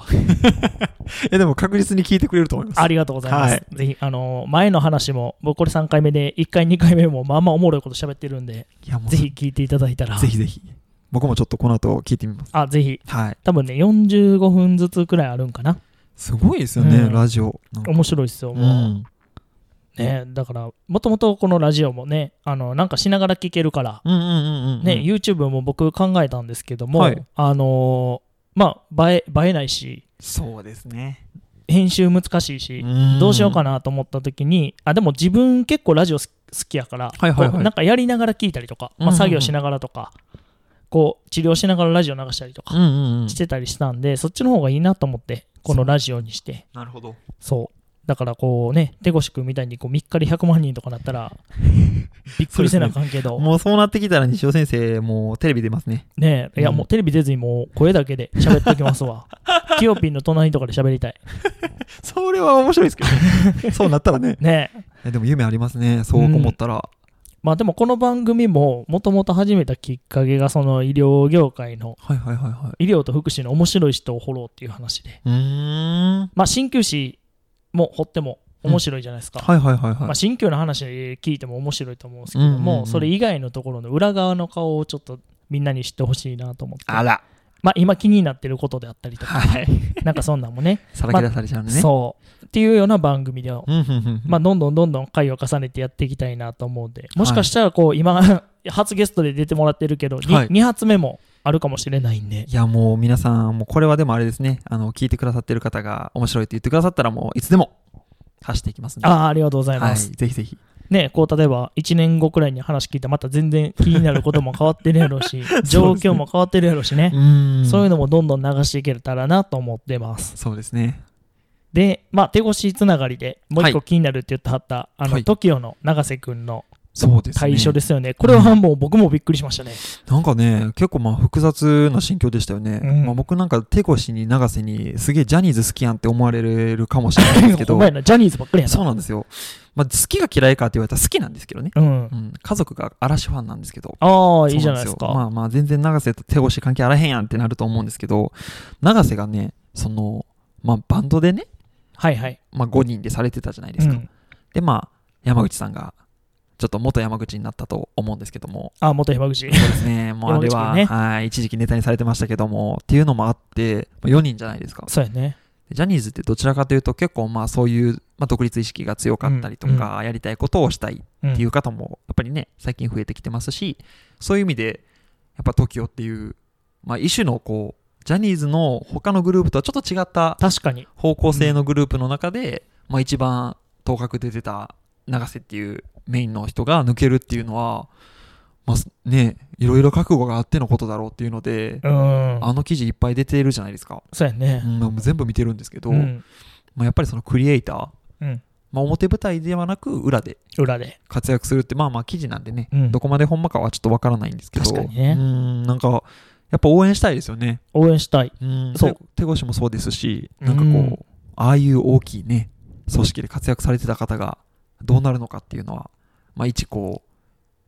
Speaker 2: えでも確実に聞いてくれると思います。
Speaker 1: ありがとうございます、
Speaker 2: はい。
Speaker 1: ぜひあの前の話も僕これ3回目で1回2回目もまあまあおもろいこと喋ってるんでぜひ聞いていただいたら
Speaker 2: ぜひぜひ。僕もちょっとこの後聞いてみます。
Speaker 1: あぜひ
Speaker 2: はい。
Speaker 1: 多分ね45分ずつくらいあるんかな
Speaker 2: すごいですよね、
Speaker 1: うん
Speaker 2: ラジオ。
Speaker 1: 面白いっすよ
Speaker 2: う
Speaker 1: もう、
Speaker 2: ん。
Speaker 1: ねだからもともとこのラジオもねあのなんかしながら聞けるから。ね、YouTube も僕考えたんですけども、
Speaker 2: はい
Speaker 1: あのーまあ映え映えないし
Speaker 2: そうですね。
Speaker 1: 編集難しいし、どうしようかなと思った時にあでも自分結構ラジオ好きやから、
Speaker 2: はいはいはい
Speaker 1: こうなんかやりながら聞いたりとか、まあ、作業しながらとか、こう治療しながらラジオ流したりとか
Speaker 2: うんうんうん
Speaker 1: してたりしたんで、そっちの方がいいなと思ってこのラジオにして
Speaker 2: なるほど。
Speaker 1: そうだからこうね手越くんみたいにこう3日で100万人とかなったら びっくりせなあかんけど
Speaker 2: もうそうなってきたら西尾先生、もうテレビ出ますね。
Speaker 1: ねえいや
Speaker 2: うん
Speaker 1: もうテレビ出ずにもう声だけで喋っておきますわキヨピンの隣とかで喋りたい
Speaker 2: それは面白いですけどね。そうなったらね。
Speaker 1: ねえ
Speaker 2: えでも夢ありますね。そう思ったら。
Speaker 1: まあでもこの番組ももともと始めたきっかけがその医療業界の
Speaker 2: はいはいはいはい。
Speaker 1: 医療と福祉の面白い人を掘ろうっていう話で
Speaker 2: うーん。
Speaker 1: まあ鍼灸師も掘っても面白いじゃないですか、
Speaker 2: はいはいはいはい。
Speaker 1: まあ、鍼灸の話聞いても面白いと思うんですけども、
Speaker 2: うんうんうん
Speaker 1: それ以外のところの裏側の顔をちょっとみんなに知ってほしいなと思って
Speaker 2: あら。
Speaker 1: まあ、今気になってることであったりとか、
Speaker 2: はい。
Speaker 1: なんかそんなんもね
Speaker 2: さらけ出されちゃうのね。
Speaker 1: そうっていうような番組で、
Speaker 2: うんうんうん。
Speaker 1: まあ、どんどんどんどん回を重ねてやっていきたいなと思うんでもしかしたらこう今 初ゲストで出てもらってるけど、に
Speaker 2: はい
Speaker 1: 2発目もあるかもしれないんで
Speaker 2: いやもう皆さん、もうこれはでもあれですね。あの、聞いてくださってる方が面白いって言ってくださったらもういつでも走っていきますんで。
Speaker 1: ああありがとうござい
Speaker 2: はい。
Speaker 1: ます、
Speaker 2: ぜひぜひ。
Speaker 1: ねこう例えば1年後くらいに話聞いたらまた全然気になることも変わってるやろうし 状況も変わってるやろうしね。そういうのもどんどん流していけたらなと思ってます。
Speaker 2: そうですね。
Speaker 1: で、まあ、手越しつながりでもう一
Speaker 2: はい
Speaker 1: 個気になるって言ってはった、あの、
Speaker 2: はい
Speaker 1: TOKIO の永瀬くんの
Speaker 2: そうですね。
Speaker 1: 対処ですよね。これはもう僕もびっくりしましたね。
Speaker 2: なんかね、結構まあ複雑な心境でしたよね。
Speaker 1: うん
Speaker 2: まあ、僕なんか手越に永瀬にすげえジャニーズ好きやんって思われるかもしれないですけ
Speaker 1: ほ
Speaker 2: ど
Speaker 1: んま、やな、ジャニーズばっかりやな。
Speaker 2: そうなんですよ。まあ、好きが嫌いかって言われたら好きなんですけどね。
Speaker 1: うん
Speaker 2: う。ん、家族が嵐ファンなんですけど。
Speaker 1: ああ、いいじゃないですか。
Speaker 2: まあまあ全然永瀬と手越関係あらへんやんってなると思うんですけど、永瀬がね、その、まあバンドでね、
Speaker 1: はいはい。
Speaker 2: まあ5人でされてたじゃないで
Speaker 1: うん
Speaker 2: すか。でまあ山口さんが、ちょっと元山口になったと思うんですけども、
Speaker 1: あ、元山口。
Speaker 2: そうですね、もうあれは、
Speaker 1: ね
Speaker 2: はい、一時期ネタにされてましたけども、っていうのもあって、4人じゃないですか。
Speaker 1: そうやね。
Speaker 2: ジャニーズってどちらかというと結構まあそういう、まあ、独立意識が強かったりとか、やりたいことをしたい
Speaker 1: うん
Speaker 2: っていう方もやっぱりね最近増えてきてますしそういう意味でやっぱ TOKIO っていう、まあ、一種のこうジャニーズの他のグループとはちょっと違った
Speaker 1: 確かに。
Speaker 2: 方向性のグループの中で、まあ、一番頭角で出た永瀬っていうメインの人が抜けるっていうのは、まあねいろいろ覚悟があってのことだろうっていうので、
Speaker 1: うん。
Speaker 2: あの記事いっぱい出てるじゃないですか、
Speaker 1: そうやね
Speaker 2: う。ん、全部見てるんですけど、
Speaker 1: うん。
Speaker 2: まあ、やっぱりそのクリエイター、
Speaker 1: うん。
Speaker 2: まあ、表舞台ではなく裏で
Speaker 1: 裏で。
Speaker 2: 活躍するってまあまあ記事なんでね、
Speaker 1: うん
Speaker 2: どこまでほんまかはちょっとわからないんですけど
Speaker 1: 確かにね
Speaker 2: うんなんかやっぱ応援したいですよね
Speaker 1: 応援したい。
Speaker 2: うん
Speaker 1: そう
Speaker 2: 手手越もそうですしなんかこう、
Speaker 1: うん
Speaker 2: ああいう大きいね組織で活躍されてた方がどうなるのかっていうのはまあ一こう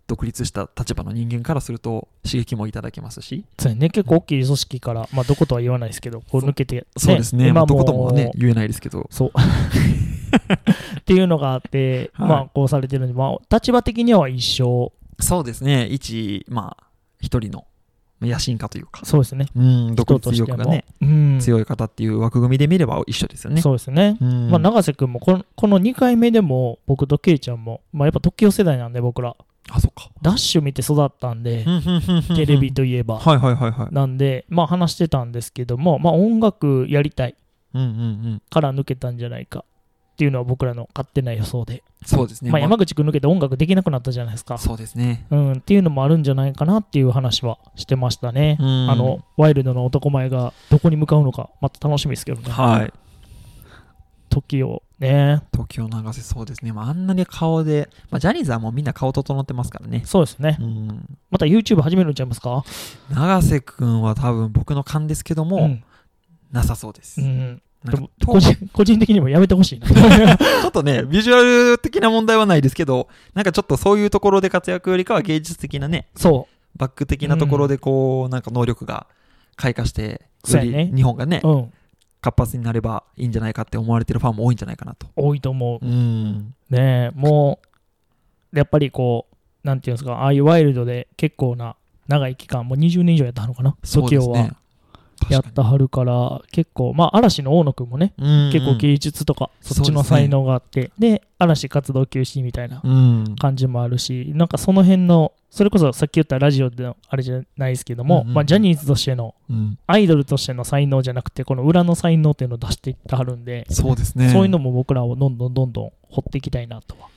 Speaker 2: 独立した立場の人間からすると刺激もいただけますし、
Speaker 1: そうやね。結構大きい組織から、まあ、どことは言わないですけど、こう抜けて、
Speaker 2: そうですね。まあ、ど
Speaker 1: も
Speaker 2: こともね言えないですけど。
Speaker 1: そう。っていうのがあって、
Speaker 2: はい。
Speaker 1: まあ、こうされてるんで、まあ、立場的には一緒。
Speaker 2: そうですね。一まあ一人の野心家というか
Speaker 1: そうですね。
Speaker 2: うん独。立力がね、
Speaker 1: うん。
Speaker 2: 強い方っていう枠組みで見れば一緒ですよね
Speaker 1: そうですね。
Speaker 2: うん
Speaker 1: まあ、永瀬君もこの、この2回目でも、僕とケイちゃんも、まあ、やっぱ時代世代なんで、僕ら。
Speaker 2: あそっか
Speaker 1: ダッシュ見て育ったんで、テ
Speaker 2: テ
Speaker 1: レビといえば。
Speaker 2: はいはいはいはい
Speaker 1: なんで、まあ、話してたんですけども、まあ、音楽やりたいから抜けたんじゃないかっていうのは僕らの勝手な予想で。
Speaker 2: そうですね
Speaker 1: まあ、山口君抜けて音楽できなくなったじゃないですか。
Speaker 2: そうですね
Speaker 1: うん、っていうのもあるんじゃないかなっていう話はしてましたね。
Speaker 2: うん
Speaker 1: あの、ワイルドの男前がどこに向かうのか、また楽しみですけどね。
Speaker 2: はい
Speaker 1: 時をね。
Speaker 2: 東京流せそうですね、まあ、あんなに顔で、まあ、ジャニーズはもうみんな顔整ってますからね
Speaker 1: そうですね
Speaker 2: う。ん
Speaker 1: また YouTube 始めるんちゃいますか？
Speaker 2: 永瀬君は多分僕の勘ですけども、
Speaker 1: うん。
Speaker 2: なさそうです、
Speaker 1: うん。個人個人的にもやめてほしいな。
Speaker 2: ちょっとねビジュアル的な問題はないですけどなんかちょっとそういうところで活躍よりかは芸術的なね
Speaker 1: そ
Speaker 2: バック的なところでこう、なんか能力が開花して日本がね
Speaker 1: う。うん。
Speaker 2: 活発になればいいんじゃないかって思われてるファンも多いんじゃないかなと
Speaker 1: 多いと思う。
Speaker 2: うん
Speaker 1: ねえ、もう、やっぱりこう、なんていうんですか、ああいうワイルドで結構な長い期間、もう20年以上やったのかな、
Speaker 2: そうです
Speaker 1: TOKIO
Speaker 2: ね
Speaker 1: は。やったはるから、結構、まあ、嵐の大野くんもね、結構芸術とか、そっちの才能があって、で,、嵐活動休止みたいな
Speaker 2: うん。
Speaker 1: 感じもあるし、なんかその辺の、それこそさっき言ったラジオでのあれじゃないですけども、
Speaker 2: うんうん
Speaker 1: まあ、ジャニーズとしての、
Speaker 2: うん。
Speaker 1: アイドルとしての才能じゃなくて、この裏の才能っていうのを出していってはるんで、
Speaker 2: そうですね。
Speaker 1: そういうのも僕らをどんどんどんどん掘っていきたいなとは。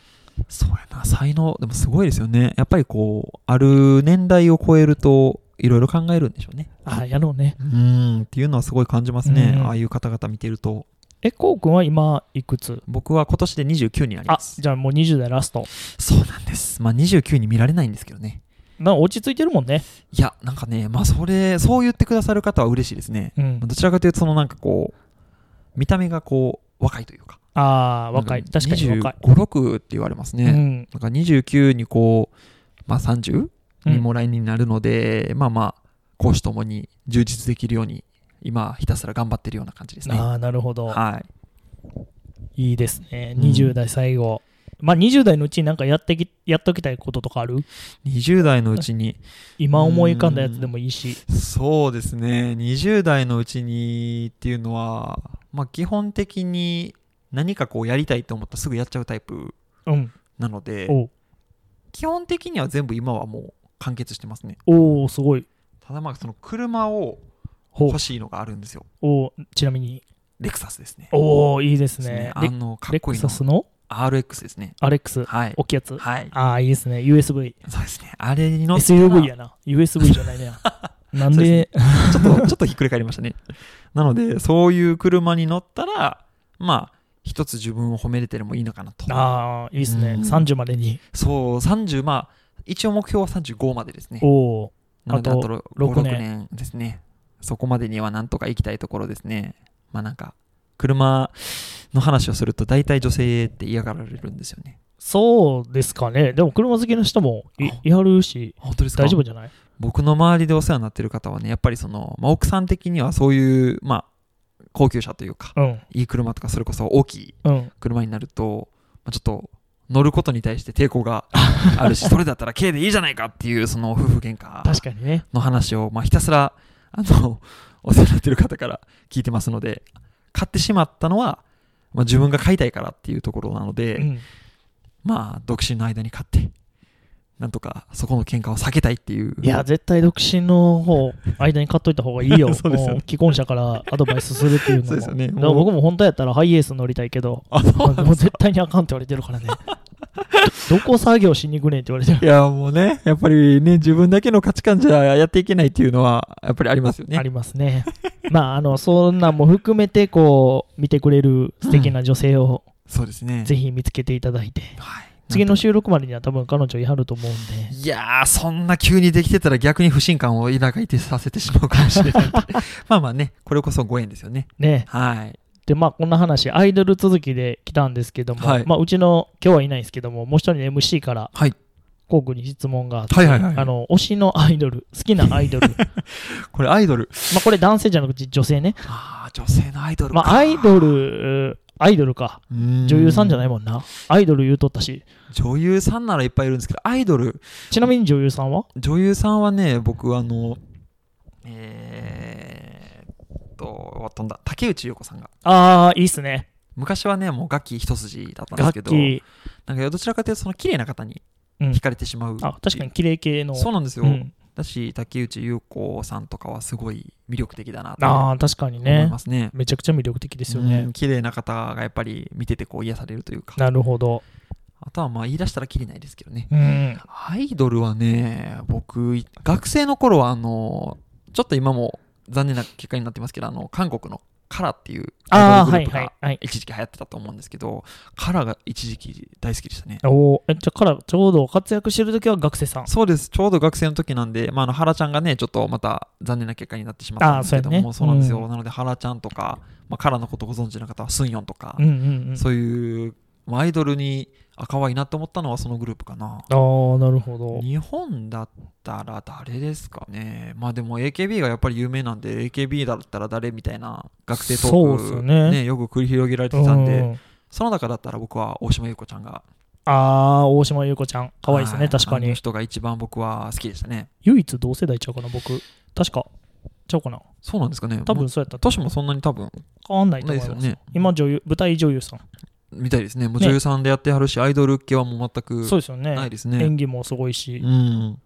Speaker 2: そうやな才能でもすごいですよね。やっぱりこうある年代を超えるといろいろ考えるんでしょうね
Speaker 1: ああ、やろうね。
Speaker 2: うんっていうのはすごい感じますね、
Speaker 1: うん
Speaker 2: ああいう方々見てると
Speaker 1: えこうくんは今いくつ？
Speaker 2: 僕は今年で29になり
Speaker 1: あ
Speaker 2: ます。
Speaker 1: じゃあもう20代ラスト
Speaker 2: そうなんです。まあ29に見られないんですけどね。
Speaker 1: な落ち着いてるもんね
Speaker 2: いや、なんかね、まあそれ、そう言ってくださる方は嬉しいですね。
Speaker 1: うん
Speaker 2: どちらかというと、そのなんかこう、見た目がこう、若いというか。
Speaker 1: ああ若い確かに若い、
Speaker 2: 25、6って言われますね。
Speaker 1: うん
Speaker 2: なんか29にこう、まあ 30?
Speaker 1: うん。
Speaker 2: にも来年になるので、まあまあ、講師ともに充実できるように、今、ひたすら頑張ってるような感じですね。
Speaker 1: ああなるほど。
Speaker 2: はい。
Speaker 1: いいですね。
Speaker 2: うん。
Speaker 1: 20代最後、まあ20代のうちになんかやってきやっときたいこととかある
Speaker 2: ？20代のうちに、
Speaker 1: 今思い浮かんだやつでもいいし。
Speaker 2: そうですね、20代のうちにっていうのは、まあ基本的に何かこうやりたいと思ったらすぐやっちゃうタイプ
Speaker 1: うん。
Speaker 2: なので、
Speaker 1: おう。
Speaker 2: 基本的には全部今はもう完結してますね。
Speaker 1: おーすごい
Speaker 2: ただまあその車を欲しいのがあるんですよ。
Speaker 1: おーちなみに
Speaker 2: レクサスですね。
Speaker 1: おおいいですねレ
Speaker 2: あの、かっ
Speaker 1: レ
Speaker 2: こいいの
Speaker 1: クサ。スの
Speaker 2: ？RX ですね。
Speaker 1: アレックス？
Speaker 2: はい。
Speaker 1: 大きいやつ
Speaker 2: はい。
Speaker 1: ああいいですね USB
Speaker 2: そうですね。あれに乗
Speaker 1: SUV やな USB じゃないね なんで？
Speaker 2: ちょっと、ちょっとひっくり返りましたね。なので、そういう車に乗ったら、まあ、一つ自分を褒めれてるもいいのかなと。
Speaker 1: ああいいですね
Speaker 2: うん
Speaker 1: 30までに
Speaker 2: そう、30、まあ、一応目標は35までですね。
Speaker 1: おお
Speaker 2: なので、あ
Speaker 1: あと
Speaker 2: と5、
Speaker 1: 6
Speaker 2: 6
Speaker 1: 年
Speaker 2: 年ですね。そこまでにはなんとか行きたいところですね。まあなんか、車の話をすると大体女性って嫌がられるんですよね。
Speaker 1: そうですかねでも車好きの人もいはるし
Speaker 2: 本当ですか？
Speaker 1: 大丈夫じゃない？
Speaker 2: 僕の周りでお世話になってる方はね、やっぱりその、まあ、奥さん的にはそういう、まあ、高級車というか、
Speaker 1: うん
Speaker 2: いい車とかそれこそ大きい
Speaker 1: うん
Speaker 2: 車になると、まあ、ちょっと乗ることに対して抵抗が あるし、それだったら軽でいいじゃないかっていうその夫婦喧嘩
Speaker 1: 確かにね
Speaker 2: の話を、まあ、ひたすら、あの、お世話になってる方から聞いてますので、買ってしまったのは、まあ、自分が買いたいからっていうところなので、
Speaker 1: うん
Speaker 2: まあ、独身の間に買って、なんとかそこの喧嘩を避けたいっていう。
Speaker 1: いや、絶対独身の方、間に買っといた方がいいよ。
Speaker 2: そうですよね
Speaker 1: も既婚者からアドバイスするっていうのも。
Speaker 2: そうですよね
Speaker 1: 僕も本当やったらハイエース乗りたいけど、もう絶対にあかんって言われてるからね。ど どこ作業しに行くねんって言われてる。
Speaker 2: いや、もうね、やっぱりね、自分だけの価値観じゃやっていけないっていうのは、やっぱりありますよね。
Speaker 1: ありますね。まあ、あの、そんなんも含めて、こう、見てくれる素敵な女性を
Speaker 2: そうですね。
Speaker 1: ぜひ見つけていただいて、
Speaker 2: はい。
Speaker 1: 次の収録までには多分彼女いはると思うんで、
Speaker 2: といやー、そんな急にできてたら逆に不信感を抱いてさせてしまうかもしれない。まあまあね、これこそご縁ですよね。
Speaker 1: ね。
Speaker 2: はい。
Speaker 1: で、まあ、こんな話、アイドル続きで来たんですけども、
Speaker 2: はい
Speaker 1: まあ、うちの、今日はいないんですけども、もう一人の MC から、
Speaker 2: はい。
Speaker 1: コークに質問があって、
Speaker 2: はいはいはい
Speaker 1: あの、推しのアイドル、好きなアイドル、ま
Speaker 2: これアイドル。
Speaker 1: あ、これ男性じゃなくて女性ね。
Speaker 2: ああ、女性のアイドルか。
Speaker 1: まあ、アイドル、アイドルか。女
Speaker 2: 女
Speaker 1: 優さんじゃない
Speaker 2: い
Speaker 1: もんな。アイドル言うとったし。
Speaker 2: 女優さんならいっぱいいるんですけど、アイドル、
Speaker 1: ちなみに女優さんは？
Speaker 2: 女優さんはね、僕、あの、えーっと、飛んだ、竹内優子さんが。
Speaker 1: ああ、いいっすね。
Speaker 2: 昔はね、もう楽器一筋だったんですけど。なんかどちらかというと、その綺麗な方に
Speaker 1: うん
Speaker 2: 惹かれてしまう。
Speaker 1: あ、確かに綺麗系の。
Speaker 2: そうなんですよ。
Speaker 1: うん
Speaker 2: だし、竹内優子さんとかはすごい魅力的だなと
Speaker 1: ああ、確かに
Speaker 2: 思い
Speaker 1: ね
Speaker 2: ま。すね。
Speaker 1: めちゃくちゃ魅力的ですよ
Speaker 2: う
Speaker 1: ね
Speaker 2: ん。綺麗な方がやっぱり見ててこう癒されるというか。
Speaker 1: なるほど。
Speaker 2: あとはまあ言い出したらきりないですけどね。
Speaker 1: うん。
Speaker 2: アイドルはね、僕、学生の頃はあの、ちょっと今も残念な結果になってますけど、あの、韓国のカラっていうアイドルグループが
Speaker 1: はいはい。
Speaker 2: 一時期流行ってたと思うんですけど、カラが一時期大好きでしたね。
Speaker 1: おーえじゃあからちょうど活躍してる時は学生さん？
Speaker 2: そうです。ちょうど学生の時なんで、まあ、あの、原ちゃんがね、ちょっとまた残念な結果になってしまったんですけども、
Speaker 1: ね
Speaker 2: そうなんですよ。
Speaker 1: うん
Speaker 2: なので、原ちゃんとか、まあ、カラのことご存知の方はスンヨンとか、
Speaker 1: うんうんうん。
Speaker 2: そういう、まあアイドルに、あ、可愛いなって思ったのはそのグループかな。
Speaker 1: ああ、なるほど。
Speaker 2: 日本だったら誰ですかね。まあでも AKB がやっぱり有名なんで、AKB だったら誰みたいな学生ト
Speaker 1: そうっす
Speaker 2: ーク、
Speaker 1: よね
Speaker 2: よく繰り広げられてたんで、
Speaker 1: うん
Speaker 2: その中だったら僕は大島優子ちゃんが、
Speaker 1: ああ、大島優子ちゃん。可愛いですね、
Speaker 2: はい
Speaker 1: 確かに。
Speaker 2: あの人が一番僕は好きでしたね。
Speaker 1: 唯一同世代ちゃうかな、僕。確か。ちゃうかな。
Speaker 2: そうなんですかね。
Speaker 1: 多
Speaker 2: もう
Speaker 1: 分そうやったと
Speaker 2: 年もそんなに多分
Speaker 1: 変わんないと思いす
Speaker 2: よね。
Speaker 1: 今、女優、舞台女優さん。
Speaker 2: みたいですね。もう
Speaker 1: ね
Speaker 2: 女優さんでやってはるし、アイドル系はもう全く
Speaker 1: そうですよね。
Speaker 2: ないですね。
Speaker 1: 演技もすごいし。
Speaker 2: うん。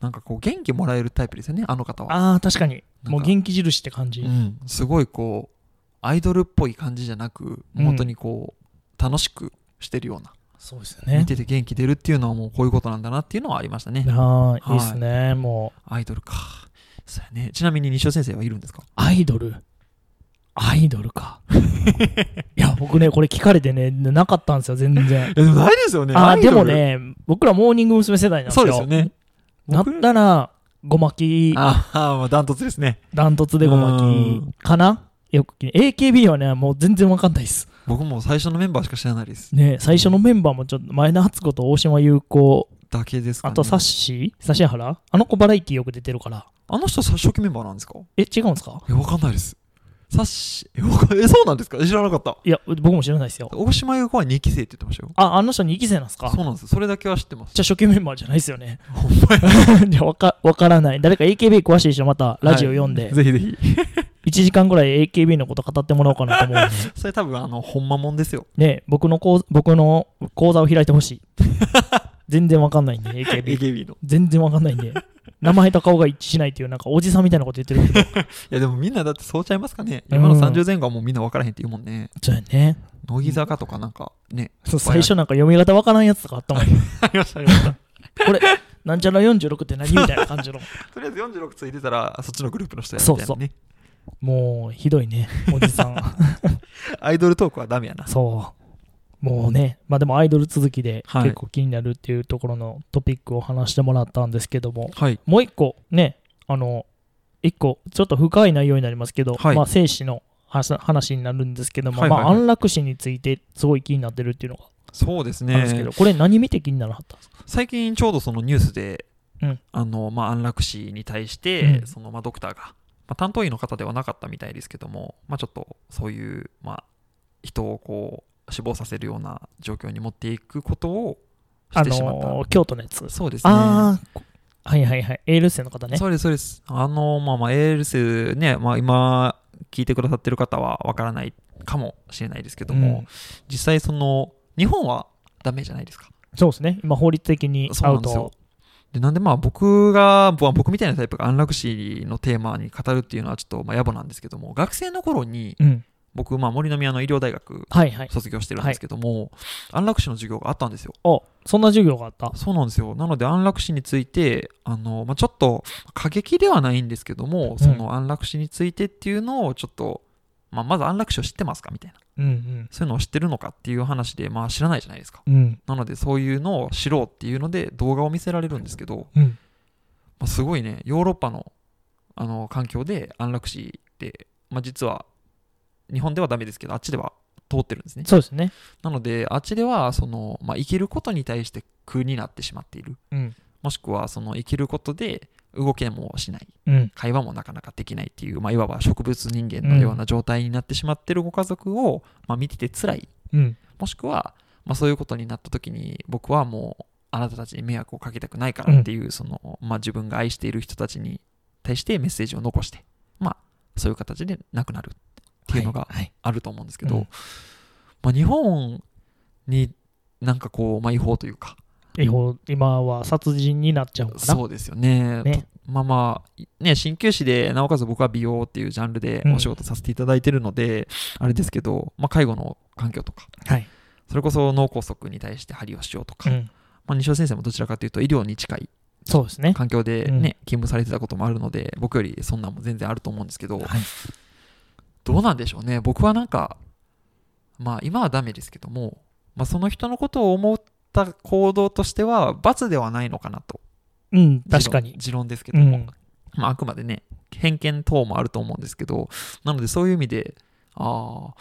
Speaker 2: なんかこう元気もらえるタイプですよね、あの方は。
Speaker 1: ああ、確かに。もう元気印って感じ。
Speaker 2: うん。すごいこう、アイドルっぽい感じじゃなく、
Speaker 1: うん
Speaker 2: 本当にこう、楽しくしてるような、
Speaker 1: そうですよね
Speaker 2: 見。てて元気出るっていうのはもうこういうことなんだなっていうのはありましたね。
Speaker 1: はい、いいですね。もう、
Speaker 2: アイドルか。そうやね。ちなみに西尾先生はいるんですか？
Speaker 1: アイドル？アイドルか。いや、僕ね、これ聞かれてね、なかったんですよ、全然。
Speaker 2: いやでもないですよね。
Speaker 1: あでも。ね、僕らモーニング娘。世代なんですよ。
Speaker 2: そうですよね。
Speaker 1: だっ
Speaker 2: 僕
Speaker 1: たら、ごまき、
Speaker 2: ああ、ダントツですね。
Speaker 1: ダントツでごまきかな？よく AKB はね、もう全然わかんないです。
Speaker 2: 僕も最初のメンバーしか知らないです。
Speaker 1: ね、最初のメンバーもちょっと前田敦子と大島優子、
Speaker 2: だけですか、ね。
Speaker 1: あとサッシー？指原？あの子バラエティよく出てるから。
Speaker 2: あの人初期メンバーなんですか？
Speaker 1: え、違うんですか？
Speaker 2: え、わかんないです。さっし、え、そうなんですか？知らなかった。
Speaker 1: いや、僕も知らないですよ。
Speaker 2: 大島優子は2期生って言ってましたよ。
Speaker 1: あ、あの人2期生なんですか？
Speaker 2: そうなんです。それだけは知ってます。
Speaker 1: じゃあ初期メンバーじゃないですよね。
Speaker 2: ほんまや
Speaker 1: じゃあわかわからない。誰か AKB 詳しい人またラジオ読んで、
Speaker 2: はいぜひぜひ。
Speaker 1: 1時間ぐらい AKB のこと語ってもらおうかなと思うんで、
Speaker 2: それ多分、あの、ほんまもんですよ。
Speaker 1: ね、僕の講僕の講座を開いてほしい。全然わかんないんで、AKB。
Speaker 2: AKB の。
Speaker 1: 全然わかんないんで。名前と顔が一致しないっていう、なんかおじさんみたいなこと言ってるけど。
Speaker 2: いや、でもみんなだってそうちゃいますかね。
Speaker 1: うん
Speaker 2: 今の30前後はもうみんな分からへんって言うもんね。
Speaker 1: そうやね。
Speaker 2: 乃木坂とかなんかね。
Speaker 1: そう最初なんか読み方わからんやつとかあったもん。
Speaker 2: ありました、ありました。
Speaker 1: これ、なんちゃら46って何みたいな感じの。
Speaker 2: とりあえず46ついてたら、そっちのグループの人やみたいなね。
Speaker 1: もう、ひどいね、おじさん。
Speaker 2: アイドルトークはダメやな。
Speaker 1: そう。もうね、まあでもアイドル続きで
Speaker 2: はい。
Speaker 1: 結構気になるっていうところのトピックを話してもらったんですけども、
Speaker 2: はい。
Speaker 1: もう一個ね、あの、一個ちょっと深い内容になりますけど、
Speaker 2: はい。
Speaker 1: まあ生死の話話になるんですけども、
Speaker 2: はいはいはい。
Speaker 1: まあ安楽死についてすごい気になってるっていうのが
Speaker 2: そうです
Speaker 1: あるんですけど、
Speaker 2: ね。
Speaker 1: これ何見て気にならはったんですか？
Speaker 2: 最近ちょうどそのニュースで、
Speaker 1: うん。
Speaker 2: あの、まあ、安楽死に対して、
Speaker 1: うん。
Speaker 2: その、まあ、ドクターが、まあ、担当医の方ではなかったみたいですけども、まあ、ちょっとそういう、まあ、人をこう、死亡させるような状況に持っていくことをし
Speaker 1: あ
Speaker 2: てしまった。
Speaker 1: のー京都のやつ。
Speaker 2: そうですね。
Speaker 1: ああ、こはいはいはい。エール生の方ね。
Speaker 2: そうです、そうです。あの、まあまあ、エールスね、まあ今、聞いてくださってる方はわからないかもしれないですけども、
Speaker 1: うん
Speaker 2: 実際その、日本はダメじゃないですか？
Speaker 1: そうですね。今法律的にアウ
Speaker 2: そうなんですよ
Speaker 1: ト。。
Speaker 2: で、なんでまあ僕が、まあ僕みたいなタイプが安楽死のテーマに語るっていうのはちょっとまあ野暮なんですけども、学生の頃に
Speaker 1: うん。
Speaker 2: 僕、まあ森の宮の医療大学
Speaker 1: はいはい。
Speaker 2: 卒業してるんですけども、安楽死の授業があったんですよ。
Speaker 1: あ、そんな授業があった？
Speaker 2: そうなんですよ。なので安楽死について、あの、まあ、ちょっと過激ではないんですけども、その安楽死についてっていうのをちょっと、まあ、まず安楽死を知ってますかみたいな。
Speaker 1: うん
Speaker 2: そういうのを知ってるのかっていう話で、まあ知らないじゃないですか。
Speaker 1: うん。うん。
Speaker 2: なのでそういうのを知ろうっていうので動画を見せられるんですけど、
Speaker 1: うん。
Speaker 2: まあ、すごいね、ヨーロッパのあの環境で安楽死って、まあ、実は日本ではダメですけど、あっちでは通ってるんですね。
Speaker 1: そうですね。
Speaker 2: なので、あっちではその、まあ、生きることに対して苦になってしまっている。
Speaker 1: うん。
Speaker 2: もしくはその生きることで動けもしない。
Speaker 1: うん。
Speaker 2: 会話もなかなかできないっていう、まあ、いわば植物人間のような状態になってしまってるご家族を、まあ、見てて辛い。
Speaker 1: うん。
Speaker 2: もしくは、まあ、そういうことになった時に僕はもうあなたたちに迷惑をかけたくないからっていう、その、まあ、自分が愛している人たちに対してメッセージを残して、まあ、そういう形で亡くなるっていうのが
Speaker 1: はいはい
Speaker 2: あると思うんですけど、
Speaker 1: うん
Speaker 2: まあ、日本になんかこう、まあ、違法というか、
Speaker 1: 違法今は殺人になっちゃう。
Speaker 2: そうですよね。
Speaker 1: ね
Speaker 2: とまあまあ、ね、鍼灸師で、なおかつ僕は美容っていうジャンルで
Speaker 1: うん
Speaker 2: お仕事させていただいてるので、あれですけど、まあ、介護の環境とか、
Speaker 1: はい。
Speaker 2: それこそ脳梗塞に対して針をしようとか、
Speaker 1: うん。
Speaker 2: まあ、西尾先生もどちらかというと医療に近い
Speaker 1: そうですね。
Speaker 2: 環境で
Speaker 1: うん
Speaker 2: ね、勤務されてたこともあるので、僕よりそんなんも全然あると思うんですけど、
Speaker 1: はい。
Speaker 2: どうなんでしょうね。僕はなんか、まあ今はダメですけども、まあ、その人のことを思った行動としては、罰ではないのかなと。
Speaker 1: うん、確かに。
Speaker 2: 持論ですけども、
Speaker 1: うん。
Speaker 2: まあ、あくまでね、偏見等もあると思うんですけど、なのでそういう意味で、ああ、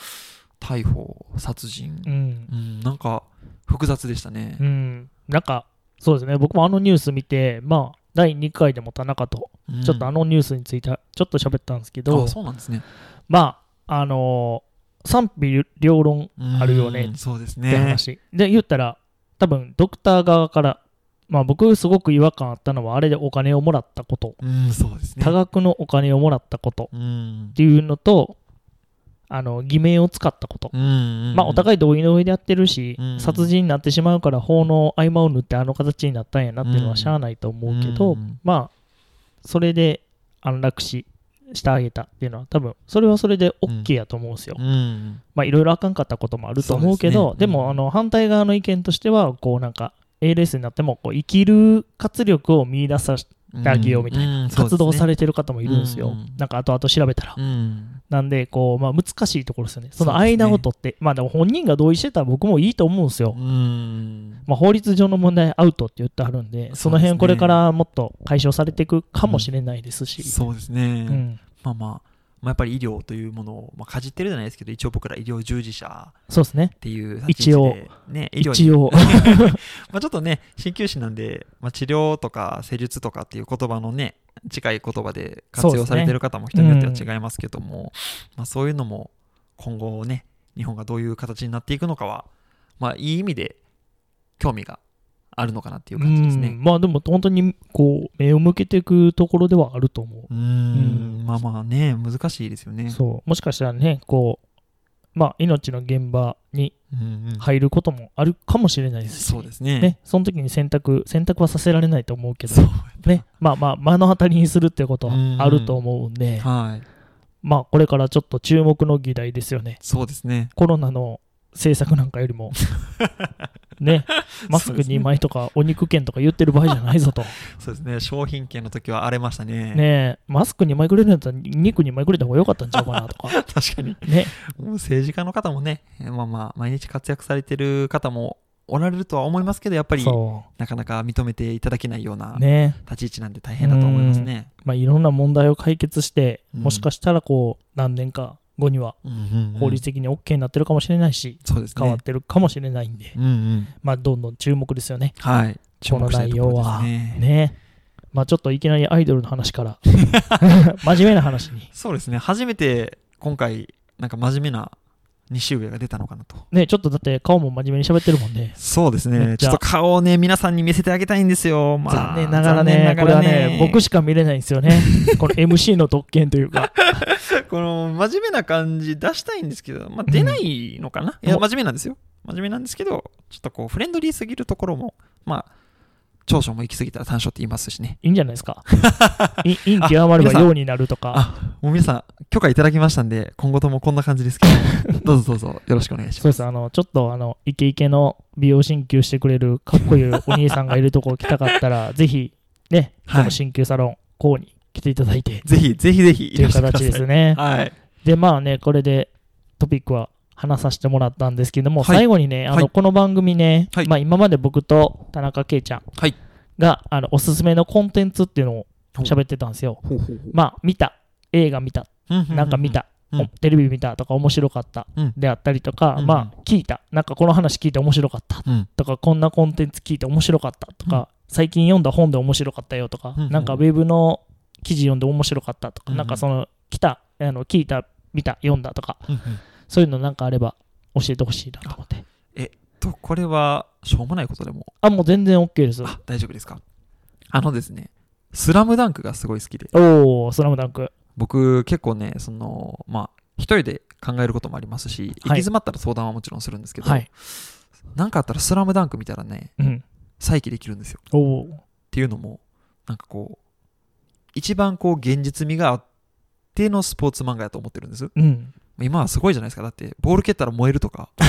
Speaker 2: 逮捕、殺人、
Speaker 1: うん。
Speaker 2: うん、なんか複雑でしたね
Speaker 1: う。ん。なんか、そうですね。僕もあのニュース見て、まあ、第2回でも田中と、
Speaker 2: うん
Speaker 1: ちょっとあのニュースについて、ちょっと喋ったんですけど、
Speaker 2: あそうなんですね。
Speaker 1: まあ、あのー賛否両論あるよね
Speaker 2: うんそうです
Speaker 1: って
Speaker 2: ね。
Speaker 1: 話。で、言ったら、多分、ドクター側から、まあ僕すごく違和感あったのは、あれでお金をもらったこと、
Speaker 2: うん、そうですね。
Speaker 1: 多額のお金をもらったこと
Speaker 2: うん
Speaker 1: っ。ていうのと、あの、偽名を使ったこと。
Speaker 2: うん
Speaker 1: まあお互い同意の上でやってるし、
Speaker 2: うん
Speaker 1: 殺人になってしまうから法の合間を縫ってあの形になったんやなっていうのはしゃあないと思うけど、
Speaker 2: うん
Speaker 1: まあそれで安楽死してあげたっていうのは多分それはそれで OK やと思うんですよ。
Speaker 2: うん。
Speaker 1: まあいろいろあかんかったこともあると思うけどで,、
Speaker 2: ねうん
Speaker 1: もあの反対側の意見としてはこうなんか ALS になってもこう生きる活力を見出さあげようみたいな、
Speaker 2: な
Speaker 1: 活動さ
Speaker 2: れ
Speaker 1: れてる方もいるんですよ。
Speaker 2: うん
Speaker 1: なんか後々調べたら。
Speaker 2: うん
Speaker 1: なんで、こう、まあ難しいところですよね。その間を取って、まあでも本人が同意してたら僕もいいと思うんですよ。
Speaker 2: うん
Speaker 1: まあ法律上の問題アウトって言ってあるんで、その辺これからもっと解消されていくかもしれないですし。
Speaker 2: そうですね、
Speaker 1: うん。
Speaker 2: まあまあ、まあ、やっぱり医療というものを、まあ、かじってるじゃないですけど一応僕ら医療従事者
Speaker 1: そうですね。
Speaker 2: っていう立ち位置で、ね、医療に
Speaker 1: 一応。
Speaker 2: まあちょっとね鍼灸師なんで、まあ、治療とか施術とかっていう言葉のね近い言葉で活用されてる方も人によっては違いますけどもまあ、そういうのも今後ね日本がどういう形になっていくのかは、まあ、いい意味で興味があるのかなっていう感じです
Speaker 1: う
Speaker 2: ね。
Speaker 1: んまあでも本当にこう目を向けていくところではあると思
Speaker 2: うー
Speaker 1: うん
Speaker 2: んまあまあね難しいですよ
Speaker 1: う。
Speaker 2: ね。
Speaker 1: そう。もしかしたらね、こう、まあ命の現場に
Speaker 2: うんうん
Speaker 1: 入ることもあるかもしれないですし、
Speaker 2: そうですね。
Speaker 1: ね、その時に選択、選択はさせられないと思うけどね、まあまあ目の当たりにするってことはあると思うんで、
Speaker 2: はい
Speaker 1: まあこれからちょっと注目の議題ですよね。
Speaker 2: そうですね。
Speaker 1: コロナの政策なんかよりも、ね、マスク
Speaker 2: そうですね
Speaker 1: 2枚とかお肉券とか言ってる場合じゃないぞと。
Speaker 2: そうですね。商品券の時は荒れましたね。
Speaker 1: ねえマスク2枚くれるんだったら肉2枚くれた方が良かったんちゃうかなとか。
Speaker 2: 確かに。
Speaker 1: ね、
Speaker 2: 政治家の方もね、まあまあ、毎日活躍されてる方もおられるとは思いますけど、やっぱり
Speaker 1: そ
Speaker 2: なかなか認めていただけないような。立ち位置なんで大変だと思いますね。
Speaker 1: まあいろんな問題を解決して、
Speaker 2: うん
Speaker 1: もしかしたらこう、何年か後には
Speaker 2: うんうんうん
Speaker 1: 法律的に OK になってるかもしれないし、
Speaker 2: そうですね。
Speaker 1: 変わってるかもしれないんで、
Speaker 2: うんうん。
Speaker 1: まあどんどん注目ですよね。
Speaker 2: はい。注
Speaker 1: この内容は。
Speaker 2: ね。
Speaker 1: ね。まあちょっといきなりアイドルの話から、真面目な話に。
Speaker 2: そうですね。初めて今回、なんか真面目な西上が出たのかなと。
Speaker 1: ね、ちょっとだって顔も真面目に喋ってるもんね。
Speaker 2: そうですね。
Speaker 1: ち
Speaker 2: ょっと顔をね、皆さんに見せてあげたいんですよ。まあ、
Speaker 1: 残念ながらね、
Speaker 2: ら
Speaker 1: これはね、僕しか見れないんですよね。この MC の特権というか。
Speaker 2: この真面目な感じ出したいんですけど、まあ、出ないのかな、いや、
Speaker 1: お
Speaker 2: 真面目なんですよ。真面目なんですけど、ちょっとこう、フレンドリーすぎるところも、まあ、長所も行き過ぎたら短所って言いますしね。
Speaker 1: いいんじゃないですか？い陰極まれば陽になるとか。
Speaker 2: あ、もう皆さん、許可いただきましたんで、今後ともこんな感じですけど、どうぞどうぞよろしくお願いします。
Speaker 1: そうです。あの、ちょっとあの、イケイケの美容鍼灸してくれるかっこいいお兄さんがいるところ来たかったら、ぜひ、ね、
Speaker 2: はい
Speaker 1: この鍼灸サロン、こうに来ていただいて、
Speaker 2: ぜひ、ぜひぜひ、
Speaker 1: という形ですね。
Speaker 2: はい。
Speaker 1: で、まあね、これでトピックは話させてもらったんですけども、
Speaker 2: はい。
Speaker 1: 最後にね、あの、
Speaker 2: はい。
Speaker 1: この番組ね、
Speaker 2: はい。
Speaker 1: まあ今まで僕と田中圭ちゃん
Speaker 2: はい。
Speaker 1: が、あの、おすすめのコンテンツっていうのを喋ってたんですよ。
Speaker 2: ほうほうほう。
Speaker 1: まあ、見た、映画見た、なんか見た、
Speaker 2: うん。
Speaker 1: おテレビ見たとか面白かった。
Speaker 2: うん。
Speaker 1: であったりとか、
Speaker 2: うん
Speaker 1: まあ聞いた。なんかこの話聞いて面白かった。
Speaker 2: うん。
Speaker 1: とかこんなコンテンツ聞いて面白かったとか、
Speaker 2: うん。
Speaker 1: 最近読んだ本で面白かったよとか、
Speaker 2: うん
Speaker 1: なんかウェブの記事読んで面白かったとか、
Speaker 2: うん。
Speaker 1: なんかその来たあの聞いた見た読んだとか
Speaker 2: うんうん
Speaker 1: そういうのなんかあれば教えてほしいなと思って。
Speaker 2: と、これは、しょうもないことでも、
Speaker 1: あもう全然 OK です。
Speaker 2: あ、大丈夫ですか？あのですね、スラムダンクがすごい好きで、
Speaker 1: おおスラムダンク。
Speaker 2: 僕結構ね、その、まあ、一人で考えることもありますし、行き詰まったら相談はもちろんするんですけど、
Speaker 1: はい。
Speaker 2: なんかあったらスラムダンク見たらね、
Speaker 1: うん。
Speaker 2: 再起できるんですよ。
Speaker 1: おお
Speaker 2: っていうのも、なんかこう、一番こう現実味があってのスポーツ漫画やと思ってるんです。
Speaker 1: うん
Speaker 2: 今はすごいじゃないですか。だって、ボール蹴ったら燃えるとか。も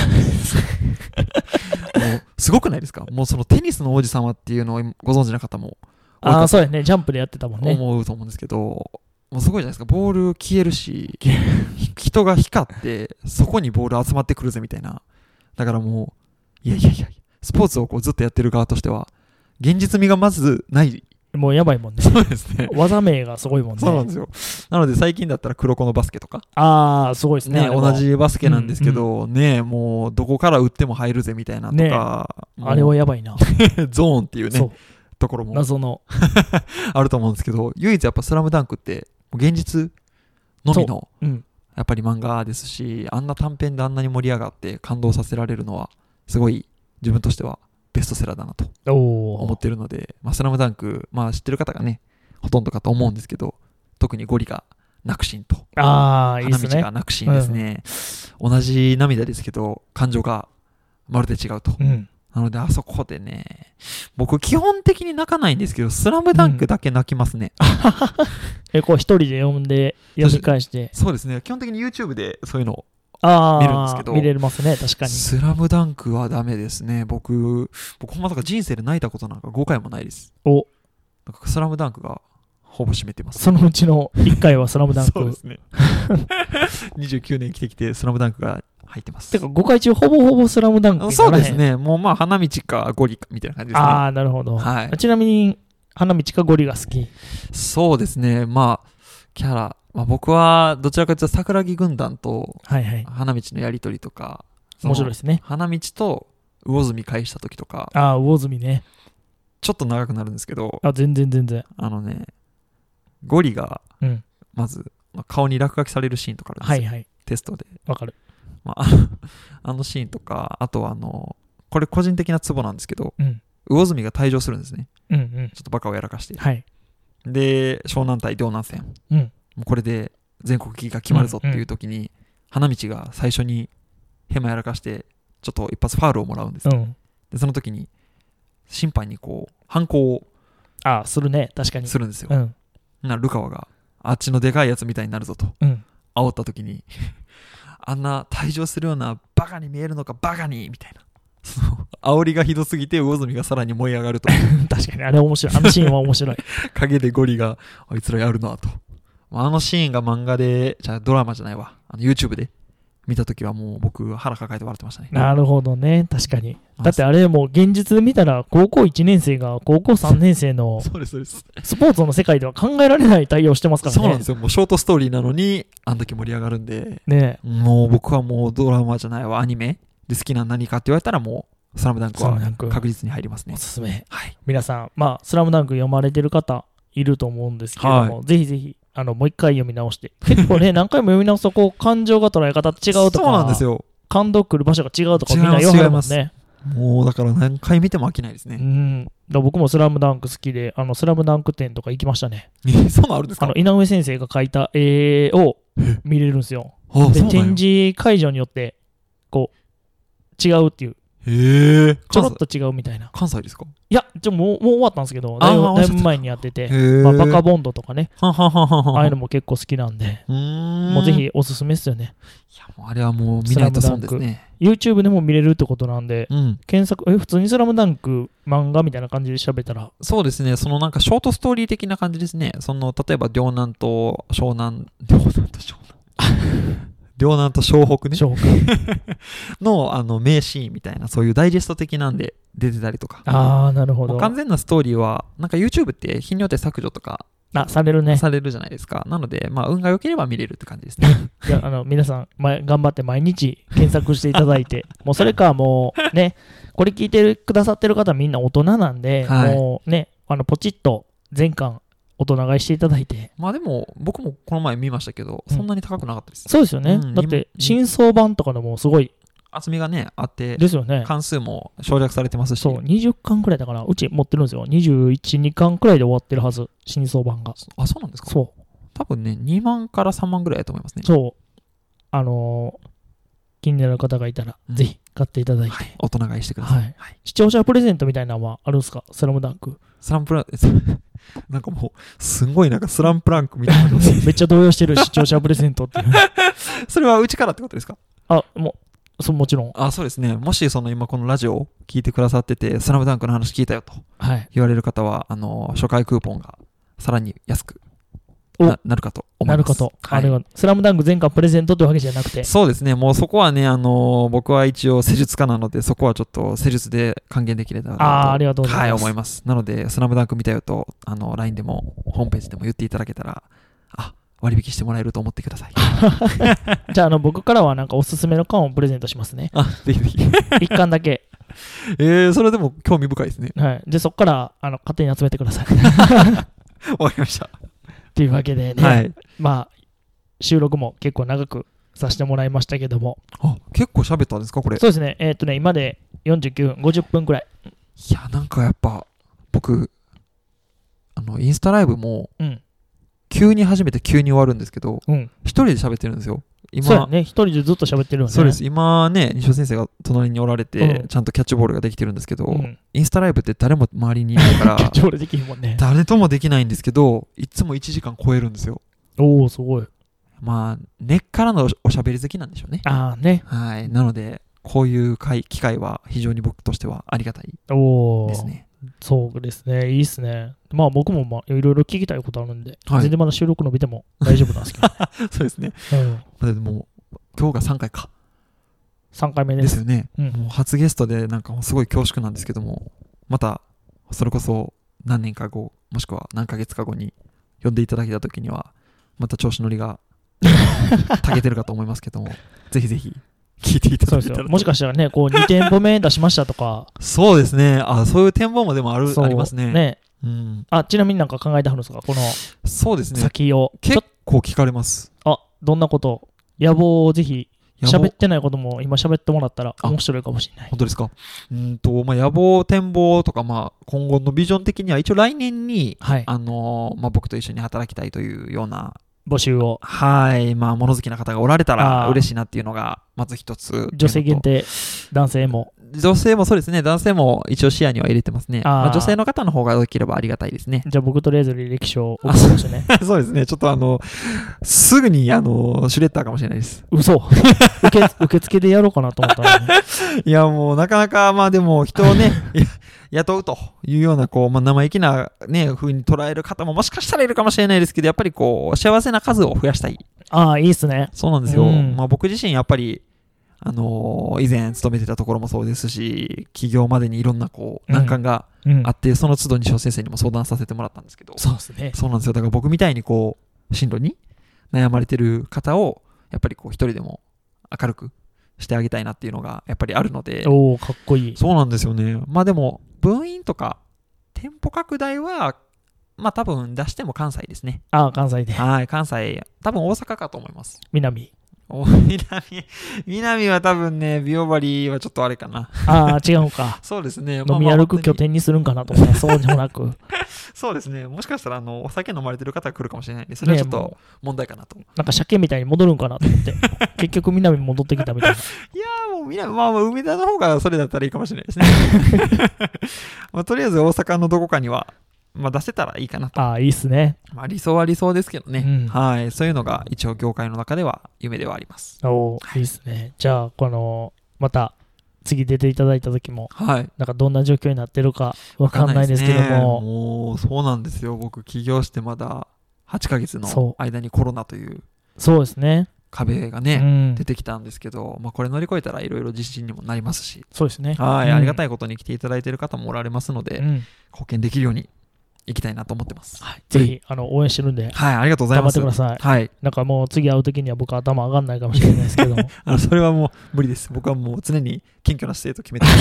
Speaker 2: う、すごくないですか？もうそのテニスの王子様っていうのをご存知な方も
Speaker 1: ああそうやねジャンプでやってたもんね
Speaker 2: 思うと思うんですけど、もうすごいじゃないですか。ボール消えるし、ひ人が光って、そこにボール集まってくるぜみたいな。だからもう、いやいやいや、スポーツをこうずっとやってる側としては、現実味がまずない。
Speaker 1: もうやばいもんね。
Speaker 2: そうですね。
Speaker 1: 技名がすごいもんね。
Speaker 2: そうなんですよ。なので最近だったら黒子のバスケとか、
Speaker 1: ああすごいですね
Speaker 2: ね、同じバスケなんですけど、ね、もうどこから打っても入るぜみたいなとか、もう
Speaker 1: あれはやばいな、
Speaker 2: ゾーンっていう
Speaker 1: そ
Speaker 2: ね、ところ
Speaker 1: う
Speaker 2: も。
Speaker 1: 謎の。
Speaker 2: あると思うんですけど、唯一やっぱスラムダンクって、現実のみの
Speaker 1: うん。
Speaker 2: やっぱり漫画ですし、あんな短編であんなに盛り上がって感動させられるのは、すごい自分としてはベストセラーだなと思ってるので、まあ、スラムダンク、まあ知ってる方がね、ほとんどかと思うんですけど、特にゴリが泣くシーンと、
Speaker 1: あ
Speaker 2: 花道が泣くシーンですね。同じ涙ですけど、感情がまるで違うと。
Speaker 1: うん
Speaker 2: なので、あそこでね、僕基本的に泣かないんですけど、スラムダンクだけ泣きますね。
Speaker 1: えこう一人で読んで読み返して
Speaker 2: そうですね。基本的に YouTube でそういうのを見るんですけど
Speaker 1: 見れますね確かに
Speaker 2: スラムダンクはダメですね。僕、僕まとか人生で泣いたことなんか5回もないです。
Speaker 1: お
Speaker 2: なんかスラムダンクがほぼ占めてます。
Speaker 1: そのうちの1回はスラムダンク。
Speaker 2: そうですね。29年生きてきて、スラムダンクが入ってます。
Speaker 1: てか5回中ほぼほぼスラムダンク
Speaker 2: そうです。ね。もうまあ、花道かゴリかみたいな感じですね。
Speaker 1: ああ、なるほど。
Speaker 2: はい
Speaker 1: ちなみに、花道かゴリが好き。
Speaker 2: そうですね。まあ、キャラ、まあ、僕はどちらかというと桜木軍団と
Speaker 1: はいはい。
Speaker 2: 花道のやりとりとか、その
Speaker 1: 面白いですね。
Speaker 2: 花道と魚住返した時とか、
Speaker 1: ああ、魚住ね。
Speaker 2: ちょっと長くなるんですけど、
Speaker 1: あ、全然全然。
Speaker 2: あのね、ゴリが
Speaker 1: うん。
Speaker 2: まずまあ顔に落書きされるシーンとかあるんですよ、
Speaker 1: はいはい。
Speaker 2: テストで。
Speaker 1: わかる。
Speaker 2: まあ、あのシーンとか、あとはあの、これ個人的なツボなんですけど、
Speaker 1: うん。
Speaker 2: 魚住が退場するんですね。
Speaker 1: うんうん。
Speaker 2: ちょっとバカをやらかして。
Speaker 1: はい。
Speaker 2: で、湘南対両南戦。
Speaker 1: うん。
Speaker 2: もうこれで全国行きが決まるぞっていう時に、花道が最初にヘマやらかして、ちょっと一発ファールをもらうんです。
Speaker 1: うん。
Speaker 2: で、その時に、審判にこう、反抗を
Speaker 1: ああ、するね。確かに。
Speaker 2: するんですよ。
Speaker 1: うん。
Speaker 2: なルカワが、あっちのでかいやつみたいになるぞと、
Speaker 1: うん。
Speaker 2: 煽った時に、あんな退場するようなバカに見えるのかバカにみたいな。煽りがひどすぎて、魚住がさらに燃え上がると。
Speaker 1: 確かに、あれ面白い。あのシーンは面白い。
Speaker 2: 影でゴリが、あいつらやるなと。あのシーンが漫画で、じゃあドラマじゃないわ。あの YouTube で見たときはもう僕腹抱えて笑ってましたね。
Speaker 1: なるほどね。確かに。
Speaker 2: あ
Speaker 1: だってあれもう現実で見たら、高校1年生が高校3年生の
Speaker 2: そうです、そうです。
Speaker 1: スポーツの世界では考えられない対応してますからね。
Speaker 2: そうなんですよ。もうショートストーリーなのに、あんだけ盛り上がるんで、
Speaker 1: ね
Speaker 2: もう僕はもうドラマじゃないわ、アニメで好きなの何かって言われたらもう、スラムダンクは確実に入りますね
Speaker 1: お。すすめ。
Speaker 2: はい。
Speaker 1: 皆さん、まあ、スラムダンク読まれてる方いると思うんですけれども、
Speaker 2: は
Speaker 1: ぜひぜひ、あの、もう一回読み直して。結構ね、何回も読み直すと、こう、感情が捉え方違うとか、
Speaker 2: そうなんですよ。
Speaker 1: 感動来る場所が違うとか、みんな言わはる
Speaker 2: 違います
Speaker 1: ね。
Speaker 2: もうだから何回見ても飽きないです
Speaker 1: う
Speaker 2: ね。
Speaker 1: ん。だから僕もスラムダンク好きで、あの、スラムダンク展とか行きましたね。
Speaker 2: えそんなんですか？
Speaker 1: あの、井上先生が描いた絵を見れるんですよ。で、展示会場によって、こう、違うっていう、
Speaker 2: へえ。
Speaker 1: ちょろっと違うみたいな。
Speaker 2: 関西ですか？
Speaker 1: いや、ちょもうもう終わったんですけど、だいぶだいぶ前にやってて。まあ、バカボンドとかね、
Speaker 2: ははは。
Speaker 1: ああいうのも結構好きなんで。もうぜひおすすめですよね。
Speaker 2: いや、もうあれはもう見ないと損ですね。
Speaker 1: YouTube でも見れるってことなんで、
Speaker 2: うん。
Speaker 1: 検索、え、普通にスラムダンク漫画みたいな感じで調べたら、
Speaker 2: そうですね。そのなんかショートストーリー的な感じですね。その、例えば、両南と湘南、両南と湘南。両南と湘北ね。
Speaker 1: 紹
Speaker 2: の、あの、名シーンみたいな、そういうダイジェスト的なんで出てたりとか。
Speaker 1: ああ、なるほど。
Speaker 2: 完全なストーリーは、なんか YouTube って日によって削除とか
Speaker 1: あ、されるね。
Speaker 2: されるじゃないですか。なので、まあ、運が良ければ見れるって感じですね。
Speaker 1: いや、あの、皆さん、ま、頑張って毎日検索していただいて、もうそれかもう、ね、これ聞いてくださってる方みんな大人なんで、
Speaker 2: はい
Speaker 1: もうね、あの、ポチッと全巻大人買いしていただいて、
Speaker 2: まあでも、僕もこの前見ましたけど、
Speaker 1: うん
Speaker 2: そんなに高くなかったです。
Speaker 1: そうですよね。
Speaker 2: うん
Speaker 1: だって、
Speaker 2: 今
Speaker 1: 新装版とかでもすごい
Speaker 2: 厚みがね、あって、
Speaker 1: ですよね。
Speaker 2: 関数も省略されてますし、
Speaker 1: そう、20巻くらいだから、うち持ってるんですよ。21、2巻くらいで終わってるはず、新装版が。
Speaker 2: あ、そうなんですか？
Speaker 1: そう。
Speaker 2: 多分ね、2万から3万ぐらいだと思いますね。
Speaker 1: そう。あのー気になる方がいたら、
Speaker 2: うん
Speaker 1: ぜひ買っていただいて。
Speaker 2: はい。大人買いしてください。
Speaker 1: はい視聴者プレゼントみたいなのはあるんですか？スラムダンク。
Speaker 2: スランプラン、なんかもう、すんごいなんかスランプランクみたいな。
Speaker 1: めっちゃ動揺してる視聴者プレゼントっていう。
Speaker 2: それはうちからってことですか？
Speaker 1: あ、もう、そうもちろん。
Speaker 2: あ、そうですね。もしその今このラジオを聞いてくださってて、スラムダンクの話聞いたよと
Speaker 1: はい。
Speaker 2: 言われる方は、あの、初回クーポンがさらに安く
Speaker 1: お
Speaker 2: ななるかと思ます。
Speaker 1: ないるかと。
Speaker 2: はい
Speaker 1: あれは、スラムダンク全巻プレゼントというわけじゃなくて。
Speaker 2: そうですね。もうそこはね、あの僕は一応施術家なので、そこはちょっと施術で還元できればなと。
Speaker 1: あーありがとうございます
Speaker 2: はい、思います。なので、スラムダンク見たよと、あの、LINE でも、ホームページでも言っていただけたら、あ、割引してもらえると思ってください。
Speaker 1: じゃあ、あの、僕からはなんかおすすめの缶をプレゼントしますね。
Speaker 2: あ、ぜひぜひ。
Speaker 1: 一巻だけ。
Speaker 2: えー、それでも興味深いですね。
Speaker 1: はい。で、そっから、あの、勝手に集めてください。
Speaker 2: わかりました。
Speaker 1: っていうわけでね。
Speaker 2: はい。
Speaker 1: まあ、収録も結構長くさせてもらいましたけども。
Speaker 2: あ、結構喋ったんですか、これ。い
Speaker 1: そうですね。えっ、とね、今で49分、50分くらい。
Speaker 2: や、なんかやっぱ、僕、あの、インスタライブも、
Speaker 1: うん。
Speaker 2: 急に始めて急に終わるんですけど、
Speaker 1: うん。
Speaker 2: 一人で喋ってるんですよ。今、
Speaker 1: そうやね。一人でずっと喋ってるよね。
Speaker 2: そうです。今ね、西尾先生が隣におられて、
Speaker 1: うん
Speaker 2: ちゃんとキャッチボールができてるんですけど、
Speaker 1: うん。
Speaker 2: インスタライブって誰も周りにいないか
Speaker 1: キャッ
Speaker 2: ら、
Speaker 1: チボールできるもんね。
Speaker 2: 誰ともできないんですけど、いつも1時間超えるんですよ。
Speaker 1: おおすごい。
Speaker 2: まあ、根っからのおしゃべり好きなんでしょうね。
Speaker 1: ああね。
Speaker 2: はい。なので、こういう会機会は非常に僕としてはありがたいですね。
Speaker 1: そうですね。いいっすね。まあ僕もまあいろいろ聞きたいことあるんで、
Speaker 2: はい
Speaker 1: 全然まだ収録伸びても大丈夫なんですけど、
Speaker 2: そうですね。
Speaker 1: うん、
Speaker 2: でもう、今日が3回か。
Speaker 1: 3回目で。
Speaker 2: ですすよね。
Speaker 1: うん
Speaker 2: もう初ゲストで、なんかもうすごい恐縮なんですけども、また、それこそ何年か後、もしくは何ヶ月か後に呼んでいただけた時には、また調子乗りが、たけてるかと思いますけども、ぜひぜひ聞いていた。だけたらと。
Speaker 1: もしかしたらね、こう2店舗目出しましたとか、
Speaker 2: そうですね。あ、そういう展望もでもある、ありますね。
Speaker 1: ね。
Speaker 2: うん。
Speaker 1: あ、ちなみになんか考えてはるんですか？この
Speaker 2: そうですね。
Speaker 1: 先を。
Speaker 2: 結
Speaker 1: っ
Speaker 2: 構聞かれます。
Speaker 1: と、あ、どんなこと？野望をぜひ、喋ってないことも今喋ってもらったら
Speaker 2: あ
Speaker 1: 面白いかもしれない。
Speaker 2: 本当ですか？うんと、まあ、野望、展望とか、まあ、今後のビジョン的には、一応来年に、
Speaker 1: はい。
Speaker 2: あのーまあ、僕と一緒に働きたいというような
Speaker 1: 募集を。
Speaker 2: はい、まあ、物好きな方がおられた
Speaker 1: あ
Speaker 2: ら
Speaker 1: ー
Speaker 2: 嬉しいなっていうのが、まず一つ。
Speaker 1: 女性限定、男性も。
Speaker 2: 女性もそうですね、男性も一応視野には入れてますね。まあ、女性の方の方が多ければありがたいですね。
Speaker 1: じゃあ僕とりあえず履歴書を送りましたね。
Speaker 2: そうですね、ちょっとあの、すぐに、あの、シュレッダーかもしれないです。
Speaker 1: 嘘受け受付でやろうかなと思ったのに。
Speaker 2: いや、もう、なかなか、まあでも、人をね、雇うというような、こう、まあ、生意気なね、風に捉える方ももしかしたらいるかもしれないですけど、やっぱりこう、幸せな数を増やしたい。
Speaker 1: ああ、いいっすね。
Speaker 2: そうなんですよ。
Speaker 1: うん
Speaker 2: まあ僕自身やっぱり、あのー以前勤めてたところもそうですし、起業までにいろんなこう
Speaker 1: うん
Speaker 2: 難関が
Speaker 1: うん
Speaker 2: あ。って、その都度西尾先生にも相談させてもらったんですけど、
Speaker 1: そうですね。
Speaker 2: そうなんですよ。だから僕みたいにこう、進路に悩まれてる方を、やっぱりこう一人でも明るくしてあげたいなっていうのがやっぱりあるので、
Speaker 1: おおかっこいい。
Speaker 2: そうなんですよね。まあでも、分院とか店舗拡大は、まあ多分出しても関西ですね。
Speaker 1: ああ、関西で。
Speaker 2: はい、関西、多分大阪かと思います。
Speaker 1: 南。
Speaker 2: お 南、南は多分ね、美容針はちょっとあれかな。
Speaker 1: ああ、違うか。
Speaker 2: そうですね。
Speaker 1: 飲み歩く拠
Speaker 2: 拠点。
Speaker 1: 点にするんかなと思ったら、そうでもなく。
Speaker 2: そうですね。もしかしたら、あの、お酒飲まれてる方が来るかもしれないんで、それはちょっ
Speaker 1: ね
Speaker 2: と問題かなと。い
Speaker 1: なんか鮭みたいに戻るんかなと思って。結局南に戻ってきたみたいな。
Speaker 2: やーもう南、まあまあ、梅田の方がそれだったらいいかもしれないですね。まあ、とりあえず大阪のどこかには、まあ出せたらいいかなと。
Speaker 1: ああ、いいっすね。
Speaker 2: まあ理想は理想ですけどね。
Speaker 1: うん
Speaker 2: はい。そういうのが一応業界の中では夢ではあります。
Speaker 1: おおいいっすね。じゃあ、この、また、次出ていただいた時も、
Speaker 2: はい。
Speaker 1: なんかどんな状況になってるかわかんないですけど
Speaker 2: わかんないですね
Speaker 1: も、
Speaker 2: もう、そうなんですよ。僕、起業してまだ8ヶ月
Speaker 1: そ
Speaker 2: の間にコロナという
Speaker 1: そうですね。
Speaker 2: 壁がね、
Speaker 1: うん
Speaker 2: 出。てきたんですけど、まあ、これ乗り越えたらいろいろ自信にもなりますし、
Speaker 1: そうですね。
Speaker 2: はい、
Speaker 1: うん
Speaker 2: ありがたいことに来ていただいている方もおられますので、
Speaker 1: うん
Speaker 2: 貢献できるようにいきたいなと思ってます。
Speaker 1: はいぜひ、あの、応援してるんで、
Speaker 2: はい、ありがとうござい
Speaker 1: 頑張っ
Speaker 2: ます。
Speaker 1: てください。
Speaker 2: はい。
Speaker 1: なんかもう次会う時には僕頭上がんないかもしれないですけども。
Speaker 2: あの、それはもう無理です。僕はもう常に謙虚な姿勢と決めてま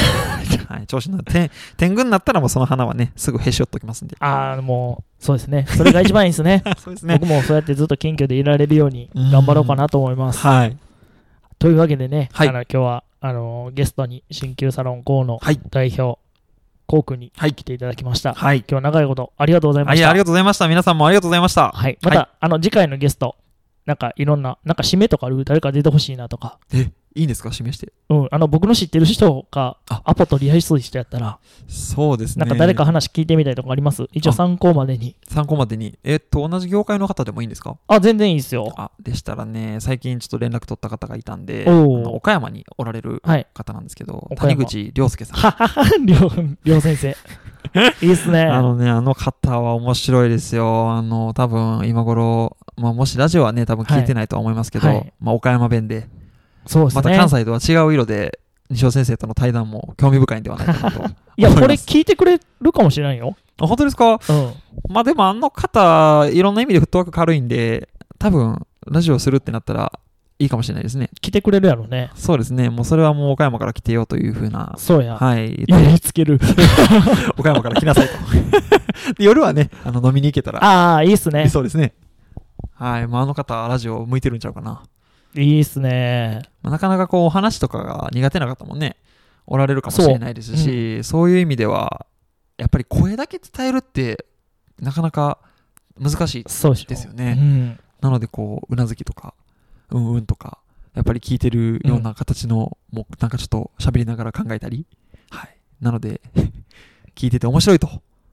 Speaker 2: す はい、調子の天天狗になったらもうその花はね、すぐへし折っときますんで。
Speaker 1: ああ、もう、そうですね。それが一番いいですね。
Speaker 2: そうですね。
Speaker 1: 僕もそうやってずっと謙虚でいられるように頑張ろうかなと思います。
Speaker 2: はい。
Speaker 1: というわけでね、
Speaker 2: はい
Speaker 1: あの今日はあのゲストに鍼灸サロン GO の
Speaker 2: はい。
Speaker 1: コウ君に
Speaker 2: はい
Speaker 1: 来ていただきました。
Speaker 2: はい。
Speaker 1: 今日は長いことありがとうございま
Speaker 2: はい、
Speaker 1: した。
Speaker 2: ありがとうございました。皆さんもありがとうございました。
Speaker 1: はい。また、あの次回のゲスト、なんかいろんな、なんか締めとかある？誰か出てほしいなとか、
Speaker 2: え、いいんですか？示して。
Speaker 1: うん、あの僕の知ってる人が
Speaker 2: あ
Speaker 1: アポ取りやすい人やったら、
Speaker 2: そうですね。
Speaker 1: なんか誰か話聞いてみたいとかあります？一応
Speaker 2: あ
Speaker 1: 参考までに。
Speaker 2: 参考までに。えっと、同じ業界の方でもいいんですか？
Speaker 1: あ、全然いいですよ。
Speaker 2: あ、でしたらね、最近ちょっと連絡取った方がいたんで、岡山におられる
Speaker 1: はい。
Speaker 2: 方なんですけど、
Speaker 1: 岡山
Speaker 2: 谷口亮介さん。
Speaker 1: ははは、りょう、りょう先生。いいっすね。
Speaker 2: あのね、あの方は面白いですよ。あの、多分今頃、まあ、もしラジオはね、多分聞いてないとは思いますけど、
Speaker 1: はいはい
Speaker 2: まあ、岡山弁で、
Speaker 1: そうですね。
Speaker 2: また関西とは違う色で、西尾先生との対談も興味深いんではないかなと。
Speaker 1: いや、これ聞いてくれるかもしれないよ。
Speaker 2: あ本当ですか？
Speaker 1: うん。
Speaker 2: まあでもあの方、いろんな意味でフットワーク軽いんで、多分、ラジオするってなったらいいかもしれないですね。
Speaker 1: 来てくれるやろね。
Speaker 2: そうですね。もうそれはもう岡山から来てよというふうな、
Speaker 1: そうや。
Speaker 2: はい。
Speaker 1: 言いつける。
Speaker 2: 岡山から来なさいと。で夜はね、あの飲みに行けたら、
Speaker 1: ああ、いいっすね。
Speaker 2: そうですね。はい。まああの方、ラジオ向いてるんちゃうかな。
Speaker 1: いいっすね。
Speaker 2: まあなかなかこう、お話とかが苦手な方もね、おられるかもしれないですし、そう,、いう意味では、やっぱり声だけ伝えるって、なかなか難しい
Speaker 1: で
Speaker 2: すよね
Speaker 1: うん。
Speaker 2: なので、こう、うなずきとか、うんうんとか、やっぱり聞いてるような形の、もうなんかちょっと喋りながら考えたり、はい。なので、聞いてて面白いと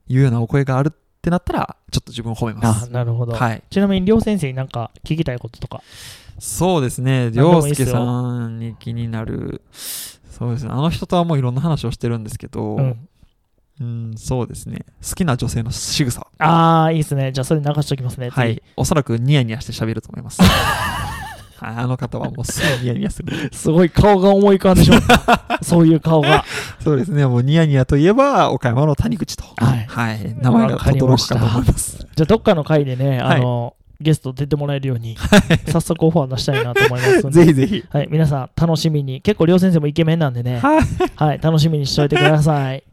Speaker 2: いうようなお声があるってなったら、ちょっと自分を褒めま
Speaker 1: あ
Speaker 2: す。
Speaker 1: なるほど。
Speaker 2: はい。
Speaker 1: ちなみに、りょう先生になんか聞きたいこととか。
Speaker 2: そうですね、り
Speaker 1: 何でもいいっすよ
Speaker 2: ょうすけさんに気になる、そうですね、あの人とはもういろんな話をしてるんですけど、
Speaker 1: うん。
Speaker 2: うん、そうですね。好きな女性の仕草。
Speaker 1: ああ、いいですね。じゃあそれ流しておきますね。
Speaker 2: はい。おそらくニヤニヤして喋ると思います。はいあの方はもうすぐニヤニヤする。
Speaker 1: 次。すごい顔が思い浮かんでしまった。そういう顔が。
Speaker 2: そうですね。もうニヤニヤといえば、岡山の谷口と。
Speaker 1: はい
Speaker 2: 名前が轟く
Speaker 1: ました
Speaker 2: かと思います。
Speaker 1: じゃあどっかの回でね、
Speaker 2: はい
Speaker 1: あの、ゲスト出てもらえるように、早速オファー出したいなと思いますので。
Speaker 2: ぜひぜひ。
Speaker 1: はい、皆さん楽しみに。結構、りょう先生もイケメンなんでね。
Speaker 2: はい。
Speaker 1: はい、楽しみにしておいてください。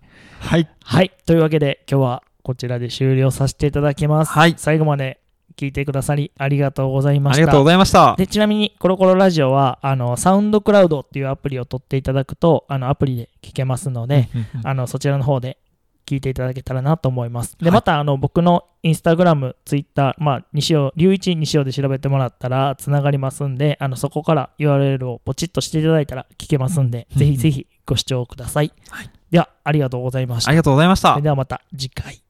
Speaker 2: はい。
Speaker 1: はい、というわけで今日はこちらで終了させていただきます。
Speaker 2: はい
Speaker 1: 最後まで聞いてくださりありがとうございました。
Speaker 2: ありがとうございました。
Speaker 1: でちなみに、コロコロラジオは、あの、サウンドクラウドっていうアプリを取っていただくと、あの、アプリで聞けますので、あの、そちらの方で聞いていただけたらなと思います。で、
Speaker 2: はい
Speaker 1: また、あの、僕のインスタグラム、ツイッター、まあ、西尾、龍一西尾で調べてもらったら、つながりますんで、あの、そこから URL をポチッとしていただいたら聞けますんで、
Speaker 2: うん
Speaker 1: ぜひぜひご視聴ください。
Speaker 2: はい
Speaker 1: では、ありがとうございました
Speaker 2: あり。がとうございました。
Speaker 1: ではまた次回。